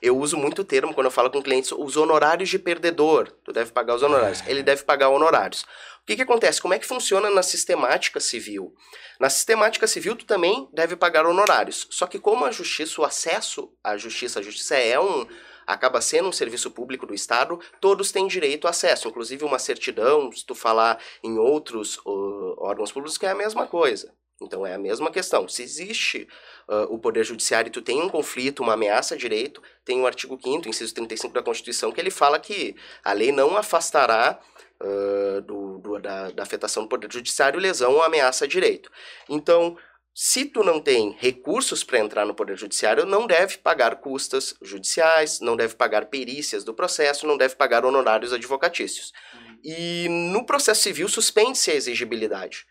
Eu uso muito o termo quando eu falo com clientes, os honorários de perdedor. Tu deve pagar os honorários. Ele deve pagar honorários. Que, que acontece? Como é que funciona na sistemática civil? Na sistemática civil, tu também deve pagar honorários. Só que como a justiça, o acesso à justiça, a justiça é um acaba sendo um serviço público do Estado, todos têm direito a acesso, inclusive uma certidão, se tu falar em outros uh, órgãos públicos, que é a mesma coisa. Então é a mesma questão. Se existe uh, o Poder Judiciário e tu tem um conflito, uma ameaça a direito, tem o artigo 5 inciso 35 da Constituição, que ele fala que a lei não afastará uh, do, do, da, da afetação do Poder Judiciário lesão ou ameaça a direito. Então, se tu não tem recursos para entrar no Poder Judiciário, não deve pagar custas judiciais, não deve pagar perícias do processo, não deve pagar honorários advocatícios. Uhum. E no processo civil suspende-se a exigibilidade.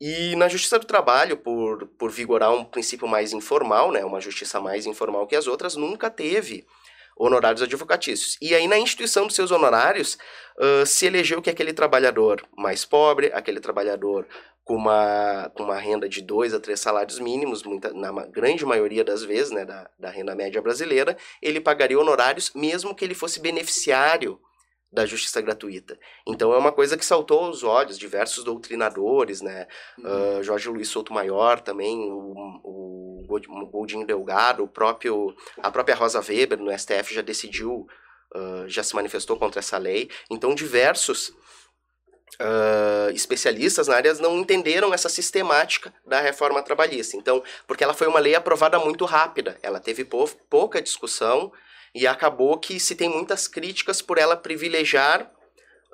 E na Justiça do Trabalho, por, por vigorar um princípio mais informal, né, uma justiça mais informal que as outras, nunca teve honorários advocatícios. E aí, na instituição dos seus honorários, uh, se elegeu que aquele trabalhador mais pobre, aquele trabalhador com uma, com uma renda de dois a três salários mínimos, muita, na grande maioria das vezes, né, da, da renda média brasileira, ele pagaria honorários mesmo que ele fosse beneficiário da justiça gratuita. Então é uma coisa que saltou aos olhos diversos doutrinadores, né? Uhum. Uh, Jorge Luiz Souto Maior também, o, o Goldinho Delgado, o próprio, a própria Rosa Weber no STF já decidiu, uh, já se manifestou contra essa lei. Então diversos Uh, especialistas na área não entenderam essa sistemática da reforma trabalhista. Então, porque ela foi uma lei aprovada muito rápida, ela teve pou, pouca discussão e acabou que se tem muitas críticas por ela privilegiar.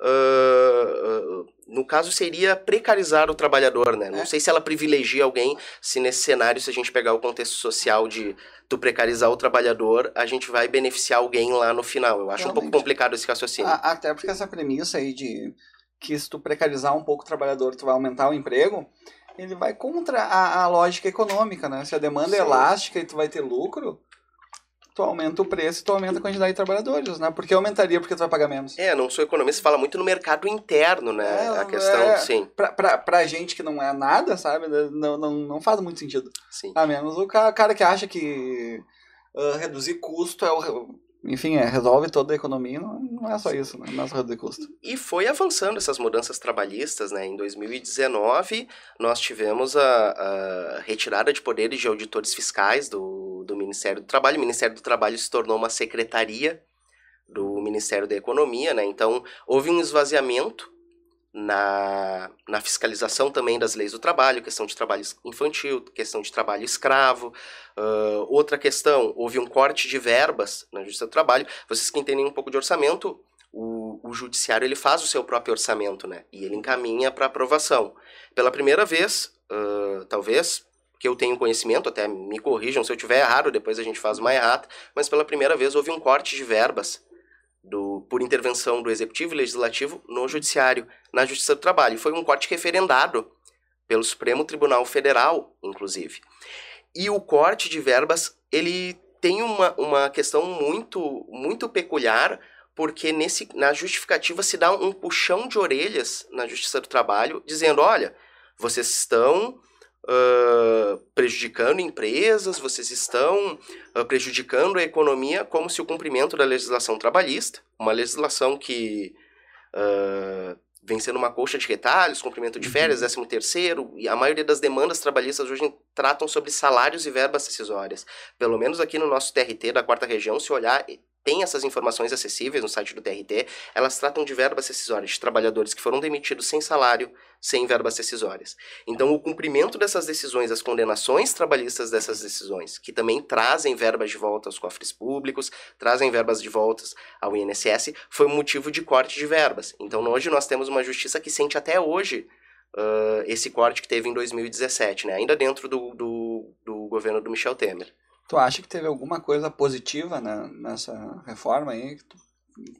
Uh, uh, no caso, seria precarizar o trabalhador, né? Não é. sei se ela privilegia alguém, se nesse cenário, se a gente pegar o contexto social de tu precarizar o trabalhador, a gente vai beneficiar alguém lá no final. Eu acho Realmente. um pouco complicado esse raciocínio. Até porque essa premissa aí de que se tu precarizar um pouco o trabalhador, tu vai aumentar o emprego, ele vai contra a, a lógica econômica, né? Se a demanda é Sim. é elástica e tu vai ter lucro, tu aumenta o preço e tu aumenta a quantidade de trabalhadores, né? Porque aumentaria porque tu vai pagar menos. É, não sou economista, fala muito no mercado interno, né? É, a questão, é, sim. Pra, pra, pra gente que não é nada, sabe? Não, não, não faz muito sentido. Sim. A menos o cara, cara que acha que uh, reduzir custo é o enfim, é, resolve toda a economia, não, não é só isso, né? não é só reduzir custo. E foi avançando essas mudanças trabalhistas, né? Em 2019, nós tivemos a, a retirada de poderes de auditores fiscais do, do Ministério do Trabalho. O Ministério do Trabalho se tornou uma secretaria do Ministério da Economia, né? Então, houve um esvaziamento na, na fiscalização também das leis do trabalho, questão de trabalho infantil, questão de trabalho escravo. Uh, outra questão, houve um corte de verbas na Justiça do Trabalho. Vocês que entendem um pouco de orçamento, o, o judiciário ele faz o seu próprio orçamento, né? E ele encaminha para aprovação. Pela primeira vez, uh, talvez, que eu tenho conhecimento, até me corrijam se eu tiver errado, depois a gente faz uma errata, mas pela primeira vez houve um corte de verbas do, por intervenção do Executivo e Legislativo no Judiciário, na Justiça do Trabalho. Foi um corte referendado pelo Supremo Tribunal Federal, inclusive. E o corte de verbas, ele tem uma, uma questão muito, muito peculiar, porque nesse, na justificativa se dá um puxão de orelhas na Justiça do Trabalho, dizendo, olha, vocês estão uh, prejudicando empresas, vocês estão uh, prejudicando a economia como se o cumprimento da legislação trabalhista, uma legislação que uh, vem sendo uma coxa de retalhos, cumprimento de férias, uhum. décimo terceiro, e a maioria das demandas trabalhistas hoje tratam sobre salários e verbas decisórias. Pelo menos aqui no nosso TRT da quarta região, se olhar, tem essas informações acessíveis no site do TRT, elas tratam de verbas decisórias, de trabalhadores que foram demitidos sem salário, sem verbas decisórias. Então, o cumprimento dessas decisões, as condenações trabalhistas dessas decisões, que também trazem verbas de volta aos cofres públicos, trazem verbas de volta ao INSS, foi motivo de corte de verbas. Então, hoje nós temos uma justiça que sente até hoje uh, esse corte que teve em 2017, né? ainda dentro do, do, do governo do Michel Temer. Tu acha que teve alguma coisa positiva né, nessa reforma aí?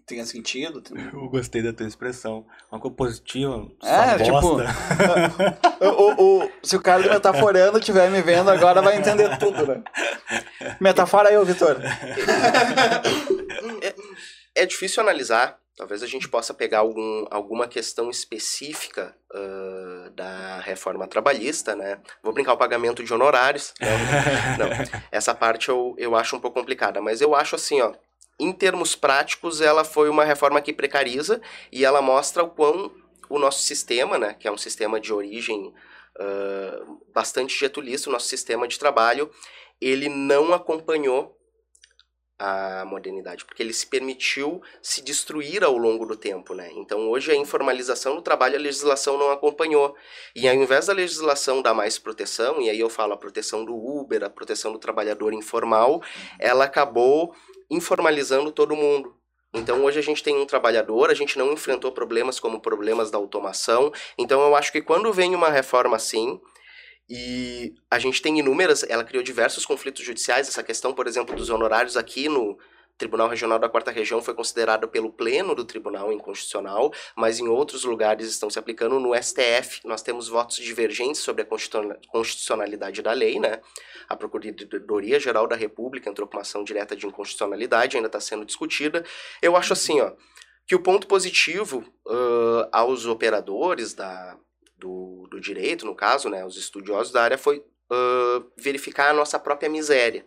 tenha sentido. tem- Eu gostei da tua expressão. Uma coisa positiva. É, tipo, o, o- se o cara do Metaforando estiver me vendo agora, vai entender tudo, né? Metafora eu, Vitor. É difícil analisar. Talvez a gente possa pegar algum, alguma questão específica ah, da reforma trabalhista, né? Vou brincar o pagamento de honorários. Não, não. essa parte eu, eu acho um pouco complicada, mas eu acho assim, ó. Em termos práticos, ela foi uma reforma que precariza e ela mostra o quão o nosso sistema, né, que é um sistema de origem ah, bastante getulista, o nosso sistema de trabalho, ele não acompanhou a modernidade, porque ele se permitiu se destruir ao longo do tempo, né? Então hoje a informalização do trabalho a legislação não acompanhou. E ao invés da legislação dar mais proteção, e aí eu falo a proteção do Uber, a proteção do trabalhador informal, ela acabou informalizando todo mundo. Então hoje a gente tem um trabalhador, a gente não enfrentou problemas como problemas da automação. Então eu acho que quando vem uma reforma assim, e a gente tem inúmeras, ela criou diversos conflitos judiciais, essa questão, por exemplo, dos honorários aqui no Tribunal Regional da Quarta Região foi considerada pelo pleno do Tribunal inconstitucional, mas em outros lugares estão se aplicando no STF. Nós temos votos divergentes sobre a constituciona- constitucionalidade da lei, né? A Procuradoria Geral da República entrou com uma ação direta de inconstitucionalidade, ainda está sendo discutida. Eu acho assim, ó, que o ponto positivo ãh, aos operadores da, do, do direito, no caso, né, os estudiosos da área, foi ãh, verificar a nossa própria miséria.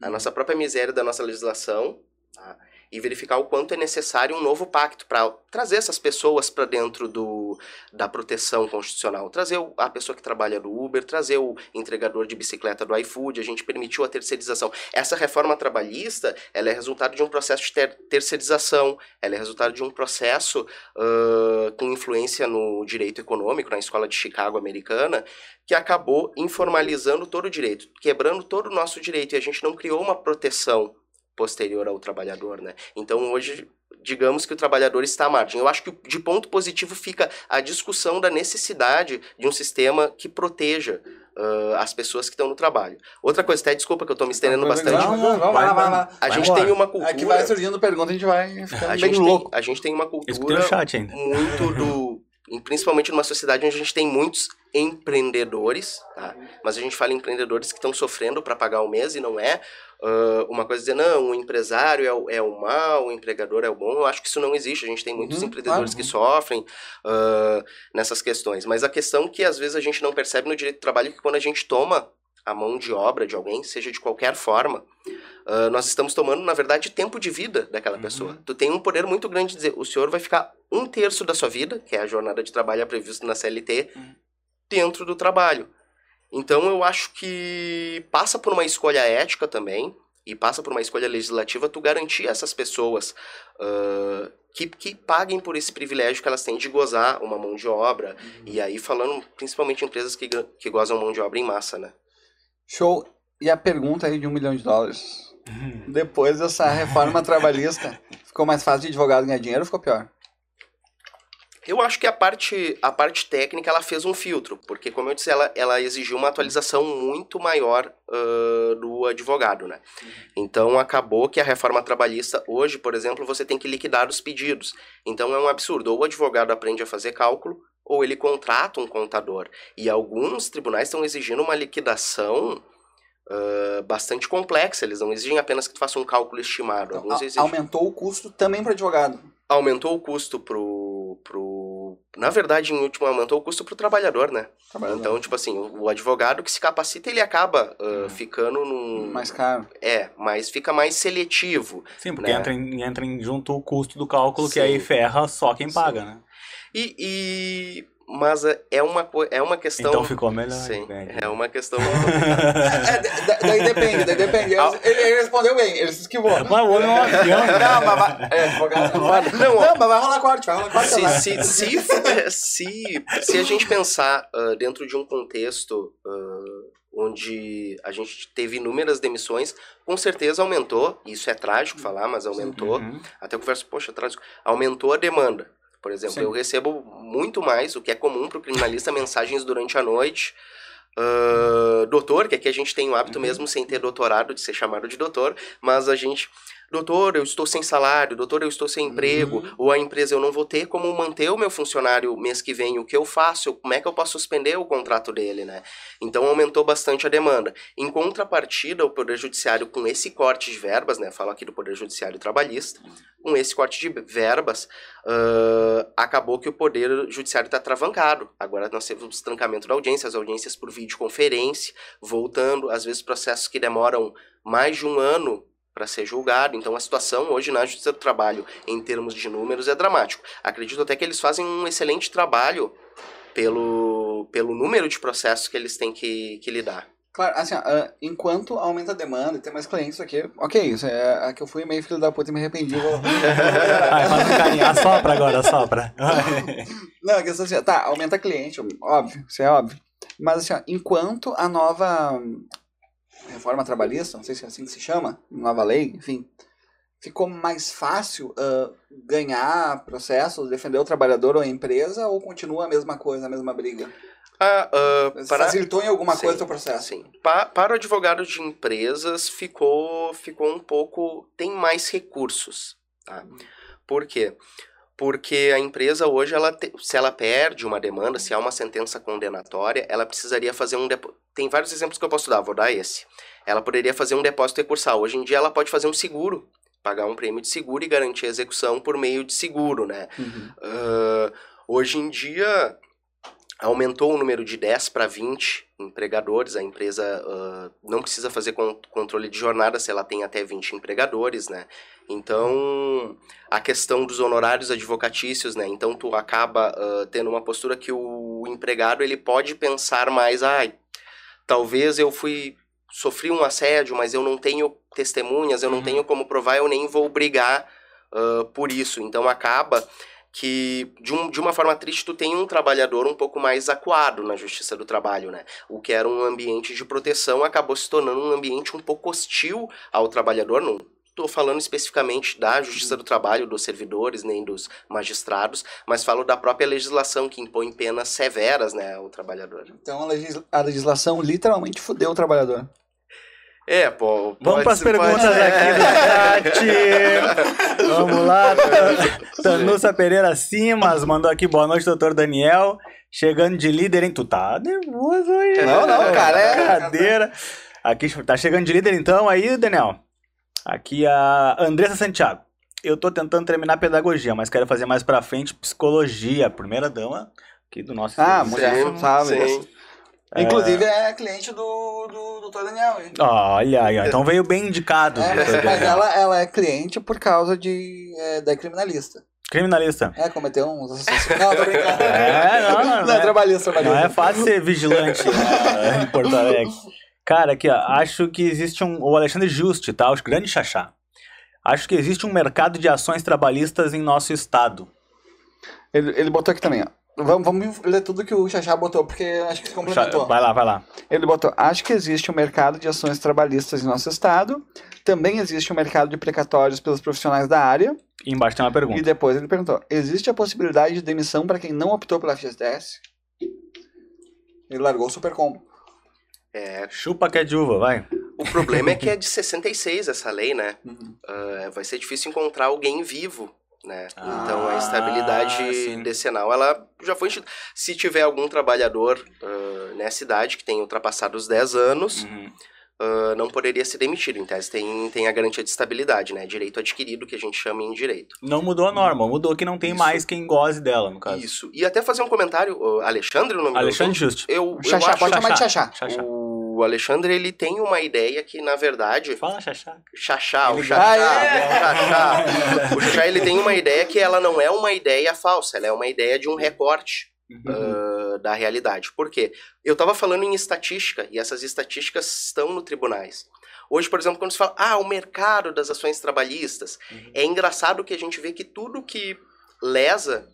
A nossa própria miséria da nossa legislação tá? E verificar o quanto é necessário um novo pacto para trazer essas pessoas para dentro do, da proteção constitucional. Trazer a pessoa que trabalha no Uber, trazer o entregador de bicicleta do iFood, a gente permitiu a terceirização. Essa reforma trabalhista, ela é resultado de um processo de ter- terceirização, ela é resultado de um processo ãh, com influência no direito econômico, na escola de Chicago americana, que acabou informalizando todo o direito, quebrando todo o nosso direito, e a gente não criou uma proteção posterior ao trabalhador, né? Então hoje, digamos que o trabalhador está à margem. Eu acho que de ponto positivo fica a discussão da necessidade de um sistema que proteja ãh, as pessoas que estão no trabalho. Outra coisa, até desculpa que eu estou me estendendo bastante. Não, não, Vai, vai, vai, vai. vai. A gente embora. tem uma cultura. Aqui vai surgindo pergunta, a gente vai ficando bem gente tem, louco. a gente tem uma cultura o chat ainda. muito do. Principalmente numa sociedade onde a gente tem muitos empreendedores, tá? Mas a gente fala em empreendedores que estão sofrendo para pagar o mês e não é ah, uma coisa dizer, não, o empresário é o, é o mal, o empregador é o bom. Eu acho que isso não existe. A gente tem muitos Uhum, empreendedores claro. que sofrem ah, nessas questões. Mas a questão que às vezes a gente não percebe no direito do trabalho é que quando a gente toma a mão de obra de alguém, seja de qualquer forma, ah, nós estamos tomando, na verdade, tempo de vida daquela Uhum. pessoa. Tu tem um poder muito grande de dizer, o senhor vai ficar um terço da sua vida, que é a jornada de trabalho prevista na CLT, Uhum. dentro do trabalho. Então eu acho que passa por uma escolha ética também, e passa por uma escolha legislativa tu garantir a essas pessoas ah, que, que paguem por esse privilégio que elas têm de gozar uma mão de obra. Uhum. E aí falando principalmente em empresas que, que gozam mão de obra em massa, né? Show. E a pergunta aí de um milhão de dólares. Uhum. Depois dessa reforma trabalhista, ficou mais fácil de advogado ganhar dinheiro ou ficou pior? Eu acho que a parte, a parte técnica ela fez um filtro, porque, como eu disse, ela, ela exigiu uma atualização muito maior ãh, do advogado, né? Então, acabou que a reforma trabalhista, hoje, por exemplo, você tem que liquidar os pedidos. Então, é um absurdo. Ou o advogado aprende a fazer cálculo, ou ele contrata um contador. E alguns tribunais estão exigindo uma liquidação ãh, bastante complexa. Eles não exigem apenas que tu faça um cálculo estimado. Então, a- exigem aumentou o custo também para advogado. aumentou o custo pro, pro. Na verdade, em último, aumentou o custo pro trabalhador, né? Trabalhador. Então, tipo assim, o, o advogado que se capacita, ele acaba ah, Uhum. ficando num. mais caro. É, mas fica mais seletivo. Sim, porque Né? entra, em, entra em junto o custo do cálculo, que Sim. aí ferra só quem Sim. paga, né? E. e- Mas é- é uma, é uma questão. Então ficou melhor. Sim, né? é uma questão. É, da- daí depende, daí depende. Ele, ele respondeu bem, ele se esquivou. Mas o homem é um avião. Não, mas vai. É, advogado não. Não, mas vai rolar corte, vai rolar corte. se, se, se, se, se a gente pensar ah, dentro de um contexto ah, onde a gente teve inúmeras demissões, com certeza aumentou, isso é trágico falar, mas aumentou, Uhum. até eu converso, poxa, trágico, aumentou a demanda. Por exemplo, Sim. eu recebo muito mais, o que é comum para o criminalista, mensagens durante a noite. Ah, doutor, que aqui a gente tem o hábito Uhum. mesmo sem ter doutorado de ser chamado de doutor, mas a gente doutor, eu estou sem salário, doutor, eu estou sem emprego, Uhum. ou a empresa eu não vou ter como manter o meu funcionário mês que vem, o que eu faço? Eu- Como é que eu posso suspender o contrato dele, né? Então aumentou bastante a demanda. Em contrapartida, o Poder Judiciário, com esse corte de verbas, né? Falo aqui do Poder Judiciário Trabalhista, com esse corte de verbas, ah, acabou que o Poder Judiciário está travancado. Agora nós temos trancamento da audiência, as audiências por videoconferência, voltando, às vezes processos que demoram mais de um ano para ser julgado. Então a situação hoje na Justiça do Trabalho, em termos de números, é dramático. Acredito até que eles fazem um excelente trabalho pelo, pelo número de processos que eles têm que, que lidar. Claro, assim, ó, ah, enquanto aumenta a demanda e tem mais clientes aqui, ok, isso é, é que eu fui meio filho da puta e me arrependi. Vou... Vai, faz um carinho. Assopra agora, assopra. Não, a questão é assim, tá, aumenta cliente, óbvio, isso é óbvio. Mas assim, ó, enquanto a nova reforma trabalhista, não sei se é assim que se chama, nova lei, enfim, ficou mais fácil ah, ganhar processos, defender o trabalhador ou a empresa, ou continua a mesma coisa, a mesma briga? Ah, ah, para, Facilitou em alguma Sim, coisa o processo? Sim. Pa- para o advogado de empresas ficou, ficou um pouco. tem mais recursos. Tá? Por quê? Porque a empresa hoje, ela te- se ela perde uma demanda, se há uma sentença condenatória, ela precisaria fazer um depósito. Tem vários exemplos que eu posso dar, vou dar esse. Ela poderia fazer um depósito recursal. Hoje em dia, ela pode fazer um seguro, pagar um prêmio de seguro e garantir a execução por meio de seguro, né? Uhum. Ah, hoje em dia, aumentou o número de 10 para 20 empregadores. A empresa ah, não precisa fazer con- controle de jornada se ela tem até 20 empregadores, né? Então, a questão dos honorários advocatícios, né? Então, tu acaba ah, tendo uma postura que o empregado ele pode pensar mais, ai, talvez eu fui sofri um assédio, mas eu não tenho testemunhas, eu não Uhum. tenho como provar, eu nem vou brigar ah, por isso. Então, acaba que de, um, de uma forma triste tu tem um trabalhador um pouco mais acuado na justiça do trabalho, né? O que era um ambiente de proteção acabou se tornando um ambiente um pouco hostil ao trabalhador, não estou falando especificamente da justiça do trabalho, dos servidores, nem dos magistrados, mas falo da própria legislação que impõe penas severas, né, ao trabalhor. Então a legislação literalmente fudeu o trabalhador. É, pô. Vamos para as ser- pode perguntas ser. aqui do chat. Vamos lá. Tanussa Pereira Simas mandou aqui boa noite, doutor Daniel. Chegando de líder, hein? Tu tá nervoso hoje. Não, não, cara, é- Cadeira. Aqui, tá chegando de líder então aí, Daniel? Aqui a Andressa Santiago. Eu tô tentando terminar pedagogia, mas quero fazer mais pra frente psicologia. Primeira dama aqui do nosso Ah, mulher, sabe? sim. Inclusive é cliente do, do Dr. Daniel. hein? Olha aí, ó. então veio bem indicado. É, mas ela, ela é cliente por causa de, é, da criminalista. Criminalista. É, cometeu uns assassinatos. Não, tô brincando. É, não, não, Não, é é. trabalhista, Não trabalhista. é fácil ser vigilante né, em Porto Alegre. Cara, aqui, ó, acho que existe um. O Alexandre Juste, tá? O grande chachá. Acho que existe um mercado de ações trabalhistas em nosso estado. Ele, ele botou aqui também, ó. Vamos, vamos ler tudo que o Xaxá botou, porque acho que se complementou. Vai lá, vai lá. Ele botou, acho que existe um mercado de ações trabalhistas em nosso estado. Também existe um mercado de precatórios pelos profissionais da área. E embaixo tem uma E pergunta. depois ele perguntou, existe a possibilidade de demissão para quem não optou pela FGTS? Ele largou o super combo. É, Chupa que é de uva, vai. o problema é que é de 66 essa lei, né? Uhum. Ah, vai ser difícil encontrar alguém vivo, né? Ah, então a estabilidade sim. decenal, ela já foi instituída. Se tiver algum trabalhador ah, nessa idade que tenha ultrapassado os 10 anos, Uhum. ah, não poderia ser demitido. Em tese tem, tem a garantia de estabilidade, né? Direito adquirido, que a gente chama em direito. Não mudou a norma, mudou que não tem Isso. mais quem goze dela, no caso. Isso. E até fazer um comentário, o Alexandre, o nome Alexandre do Juste. eu, eu Xaxá, acho pode chamar de Xaxá. Xaxá. Xaxá. O Alexandre, ele tem uma ideia que, na verdade, Fala, Xaxá. Xaxá, o Xaxá, é? o Xaxá. O Xaxá, ele tem uma ideia que ela não é uma ideia falsa, ela é uma ideia de um recorte Uhum. ah, da realidade. Por quê? Eu estava falando em estatística, e essas estatísticas estão no tribunais. Hoje, por exemplo, quando se fala, ah, o mercado das ações trabalhistas, Uhum. é engraçado que a gente vê que tudo que lesa,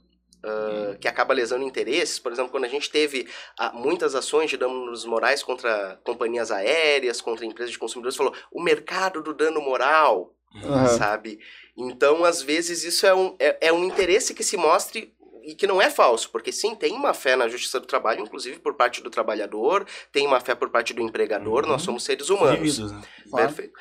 ah, que acaba lesando interesses, por exemplo, quando a gente teve ah, muitas ações de danos morais contra companhias aéreas, contra empresas de consumidores, falou, o mercado do dano moral, Aham. sabe? Então, às vezes, isso é um, é, é um interesse que se mostre e que não é falso, porque sim, tem uma fé na justiça do trabalho, inclusive por parte do trabalhador, tem uma fé por parte do empregador, Uhum. nós somos seres humanos. Né? Claro. Perfeito.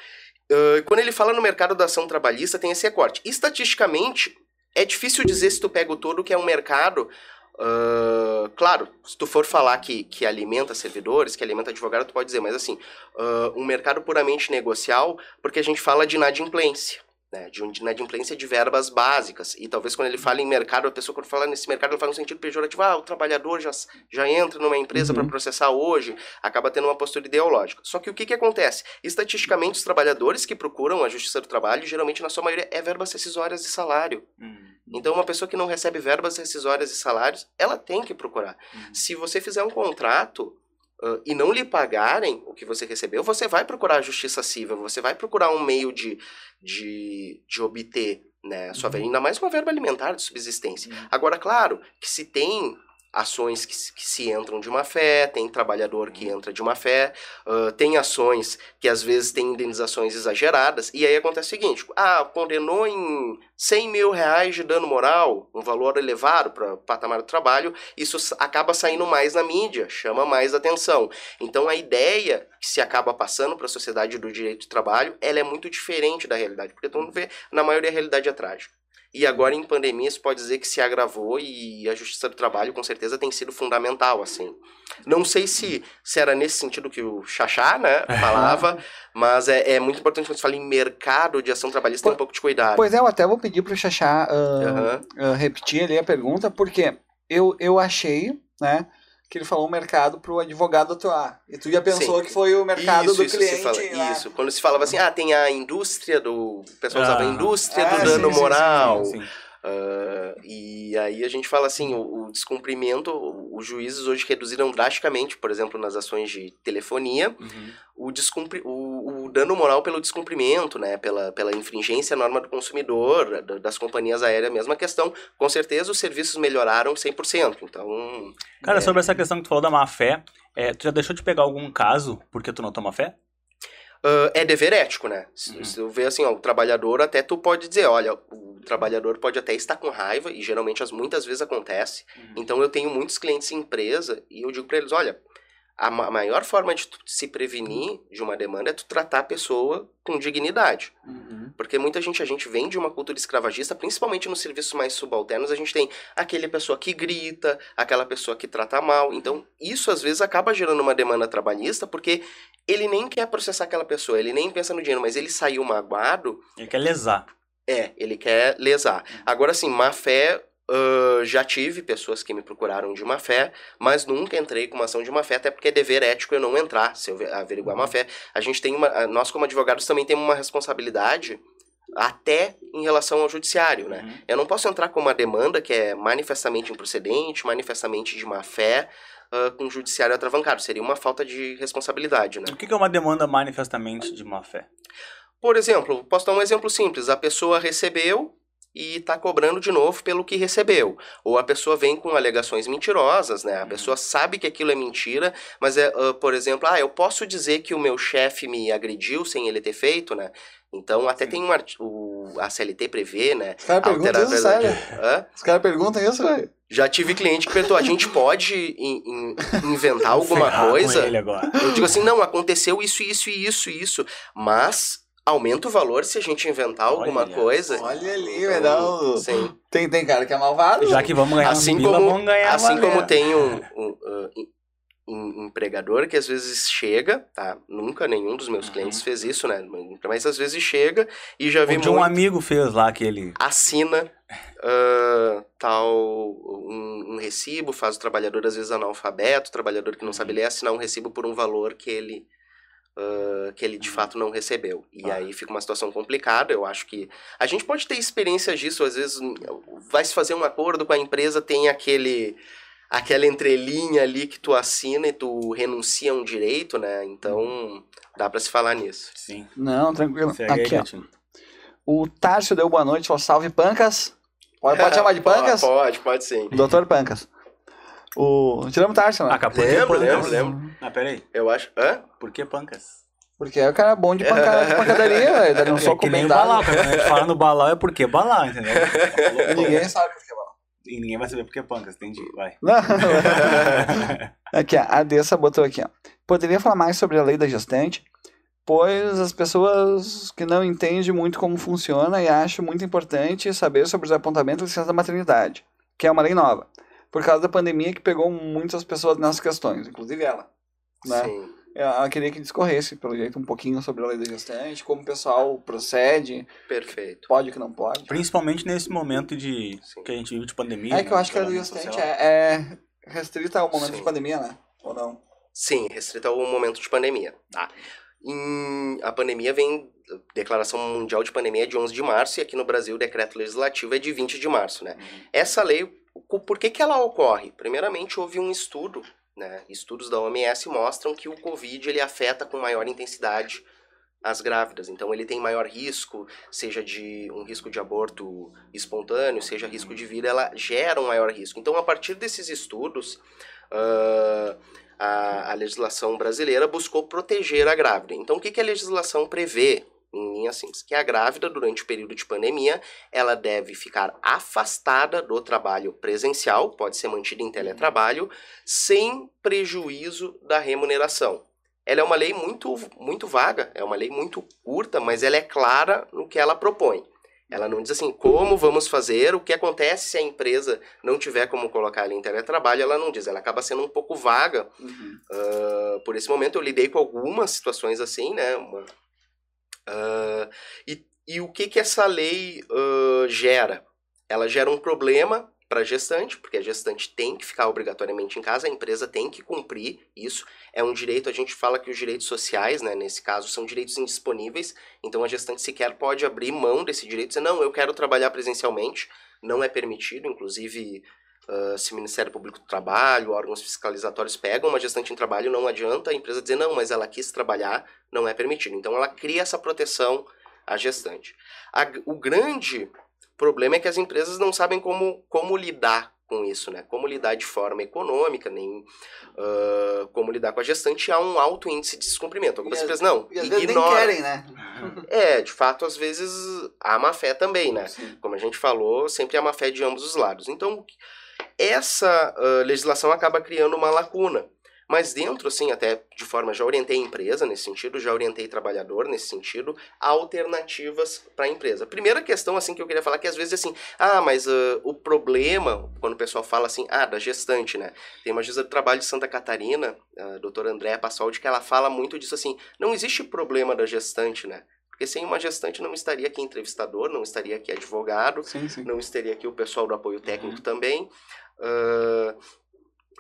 Uh, quando ele fala no mercado da ação trabalhista, tem esse recorte. Estatisticamente, é difícil dizer se tu pega o todo que é um mercado. Uh, claro, se tu for falar que, que alimenta servidores, que alimenta advogado, tu pode dizer, mas assim, uh, um mercado puramente negocial, porque a gente fala de inadimplência né, de inadimplência de verbas básicas. E talvez quando ele fala em mercado, a pessoa quando fala nesse mercado, ele fala no sentido pejorativo, ah, o trabalhador já, já entra numa empresa uhum. para processar hoje, acaba tendo uma postura ideológica. Só que o que, que acontece? Estatisticamente, os trabalhadores que procuram a justiça do trabalho, geralmente, na sua maioria, é verbas rescisórias de salário. Uhum. Então, uma pessoa que não recebe verbas rescisórias de salários, ela tem que procurar. Uhum. Se você fizer um contrato uh, e não lhe pagarem o que você recebeu, você vai procurar a justiça civil, você vai procurar um meio de, de, de obter né, sua uhum. ainda mais uma verba alimentar de subsistência. Uhum. Agora, claro, que se tem ações que, que, se entram de má fé, tem trabalhador que entra de má fé, uh, tem ações que às vezes têm indenizações exageradas, e aí acontece o seguinte, ah, condenou em 100 mil reais de dano moral, um valor elevado para o patamar do trabalho, isso acaba saindo mais na mídia, chama mais atenção. Então a ideia que se acaba passando para a sociedade do direito do trabalho, ela é muito diferente da realidade, porque todo mundo vê, na maioria a realidade é trágica. E agora em pandemia isso pode dizer que se agravou e a justiça do trabalho com certeza tem sido fundamental, assim. Não sei se, se era nesse sentido que o Xaxá, né, falava, mas é, é muito importante quando se fala em mercado de ação trabalhista, ter um pouco de cuidado. Pois é, eu até vou pedir para o Xaxá uh, uhum. uh, repetir ali a pergunta, porque eu, eu achei, né, que ele falou o mercado para o advogado atuar. E tu já pensou sim. que foi o mercado isso, do isso cliente. Fala, né? Isso, quando se falava assim, ah, tem a indústria do. O pessoal ah. usava a indústria ah, do dano sim, moral. Sim, Uh, e aí a gente fala assim, o, o, descumprimento, os juízes hoje reduziram drasticamente, por exemplo, nas ações de telefonia, uhum. o, descumpri, o, o, dano moral pelo descumprimento, né, pela, pela infringência à norma do consumidor, das companhias aéreas, mesma questão. Com certeza os serviços melhoraram 100%, então... Cara, é... sobre essa questão que tu falou da má-fé, é, tu já deixou de pegar algum caso porque tu não toma fé? Uh, é dever ético, né? Se, uhum. se eu ver assim, ó, o trabalhador até tu pode dizer, olha, o trabalhador pode até estar com raiva, e geralmente as muitas vezes acontece. Uhum. Então eu tenho muitos clientes em empresa e eu digo para eles, olha, a ma maior forma de se prevenir de uma demanda é tu tratar a pessoa com dignidade. Uhum. Porque muita gente, a gente vem de uma cultura escravagista, principalmente nos serviços mais subalternos, a gente tem aquele pessoa que grita, aquela pessoa que trata mal. Então, isso às vezes acaba gerando uma demanda trabalhista, porque ele nem quer processar aquela pessoa, ele nem pensa no dinheiro, mas ele saiu magoado. Ele quer lesar. É, ele quer lesar. Uhum. Agora, assim, má fé Uh, já tive pessoas que me procuraram de má fé, mas nunca entrei com uma ação de má fé, até porque é dever ético eu não entrar se eu averiguar má fé. A gente tem uma. Nós, como advogados, também temos uma responsabilidade até em relação ao judiciário, né? Uhum. Eu não posso entrar com uma demanda que é manifestamente improcedente, manifestamente de má fé, uh, com o judiciário atravancado. Seria uma falta de responsabilidade, né? O que é uma demanda manifestamente de má fé? Por exemplo, posso dar um exemplo simples. A pessoa recebeu e está cobrando de novo pelo que recebeu. Ou a pessoa vem com alegações mentirosas, né? A uhum. pessoa sabe que aquilo é mentira, mas é, uh, por exemplo, ah, eu posso dizer que o meu chefe me agrediu sem ele ter feito, né? Então, até Sim. tem um o, a CLT prevê, né? Os caras perguntam isso, sério? Os caras perguntam isso, velho? Já tive cliente que perguntou, a gente pode in, in, inventar alguma coisa? Eu digo assim, não, aconteceu isso, isso e isso isso, mas aumenta o valor se a gente inventar alguma olha, coisa. Olha ali, dar um... Sim. Tem, tem cara que é malvado. Já que vamos ganhar assim um como, vamos ganhar Assim como tem um, um, uh, um, empregador que às vezes chega, tá? Nunca nenhum dos meus uhum. clientes fez isso, né? Mas às vezes chega e já vi muito... um amigo fez lá aquele... Assina uh, tal um, um, recibo, faz o trabalhador às vezes analfabeto, o trabalhador que não sabe uhum. ler, assinar um recibo por um valor que ele uh, que ele de uhum. fato não recebeu. E ah. aí fica uma situação complicada. Eu acho que a gente pode ter experiências disso, às vezes vai se fazer um acordo com a empresa, tem aquele aquela entrelinha ali que tu assina e tu renuncia a um direito, né? Então uhum. dá para se falar nisso. Sim. Não, tranquilo. Aqui, ó. O Tárcio deu boa noite, falou salve Pancas. Pode, pode chamar de Pancas? Pode, pode sim. Doutor Pancas. O... Tiramos Tarso, né? Acabou lembro, lembro, lembro. Ah, peraí. Eu acho. Hã? Por que pancas? Porque é o cara bom de, panca... de pancadaria, velho. Dá um soco é que nem balão. Quando a gente fala no balão é porque balão, entendeu? ninguém sabe por que balão. E ninguém vai saber por que pancas, entendi. Vai. aqui, ó, a Dessa botou aqui, ó. Poderia falar mais sobre a lei da gestante? pois as pessoas que não entendem muito como funciona e acham muito importante saber sobre os apontamentos de licença da maternidade, que é uma lei nova, por causa da pandemia que pegou muitas pessoas nessas questões, inclusive ela. Né? Sim. Ela queria que discorresse, pelo jeito, um pouquinho sobre a lei da gestante, como o pessoal procede, Perfeito. pode que não pode. Principalmente nesse momento de Sim. que a gente vive de pandemia. É que eu né, acho que a lei da gestante é, é restrita ao momento Sim. de pandemia, né? Ou não? Sim, restrita ao momento de pandemia. Tá. Em- a pandemia vem. Declaração Mundial de Pandemia é de 11 de março e aqui no Brasil o decreto legislativo é de 20 de março, né? Essa lei, por que, que ela ocorre? Primeiramente, houve um estudo, né? Estudos da OMS mostram que o Covid ele afeta com maior intensidade as grávidas. Então, ele tem maior risco, seja de um risco de aborto espontâneo, seja risco de vida, ela gera um maior risco. Então, a partir desses estudos, ah, a, a legislação brasileira buscou proteger a grávida. Então, o que, que a legislação prevê? Em linhas simples, que a grávida, durante o período de pandemia, ela deve ficar afastada do trabalho presencial, pode ser mantida em teletrabalho, sem prejuízo da remuneração. Ela é uma lei muito, muito vaga, é uma lei muito curta, mas ela é clara no que ela propõe. Ela não diz assim, como vamos fazer, o que acontece se a empresa não tiver como colocar ela em teletrabalho, ela não diz, ela acaba sendo um pouco vaga ah, por esse momento. Eu lidei com algumas situações assim, né? Uma, e, e o que que essa lei ah, gera? Ela gera um problema para a gestante, porque a gestante tem que ficar obrigatoriamente em casa, a empresa tem que cumprir isso. É um direito, a gente fala que os direitos sociais, né, nesse caso, são direitos indisponíveis, então a gestante sequer pode abrir mão desse direito e dizer, não, eu quero trabalhar presencialmente, não é permitido, inclusive ah, se o Ministério Público do Trabalho, órgãos fiscalizatórios pegam uma gestante em trabalho, não adianta a empresa dizer, não, mas ela quis trabalhar, não é permitido. Então ela cria essa proteção à gestante. A- o grande problema é que as empresas não sabem como, como lidar com isso, né? Como lidar de forma econômica, nem ah, como lidar com a gestante, há um alto índice de descumprimento. Algumas E as- empresas não, E às vezes nem querem, né? É, de fato, às vezes há má fé também, né? Sim. Como a gente falou, sempre há má fé de ambos os lados. Então, essa ah, legislação acaba criando uma lacuna. Mas dentro, assim, até de forma, já orientei a empresa nesse sentido, já orientei trabalhador nesse sentido, alternativas para a empresa. Primeira questão, assim, que eu queria falar, que às vezes, assim, ah, mas ah, o problema, quando o pessoal fala assim, ah, da gestante, né? Tem uma juíza de trabalho de Santa Catarina, a doutora Andréa Passoldi, que ela fala muito disso, assim, não existe problema da gestante, né? Porque sem uma gestante não estaria aqui entrevistador, não estaria aqui advogado, Sim, sim. não estaria aqui o pessoal do apoio técnico também. Ah,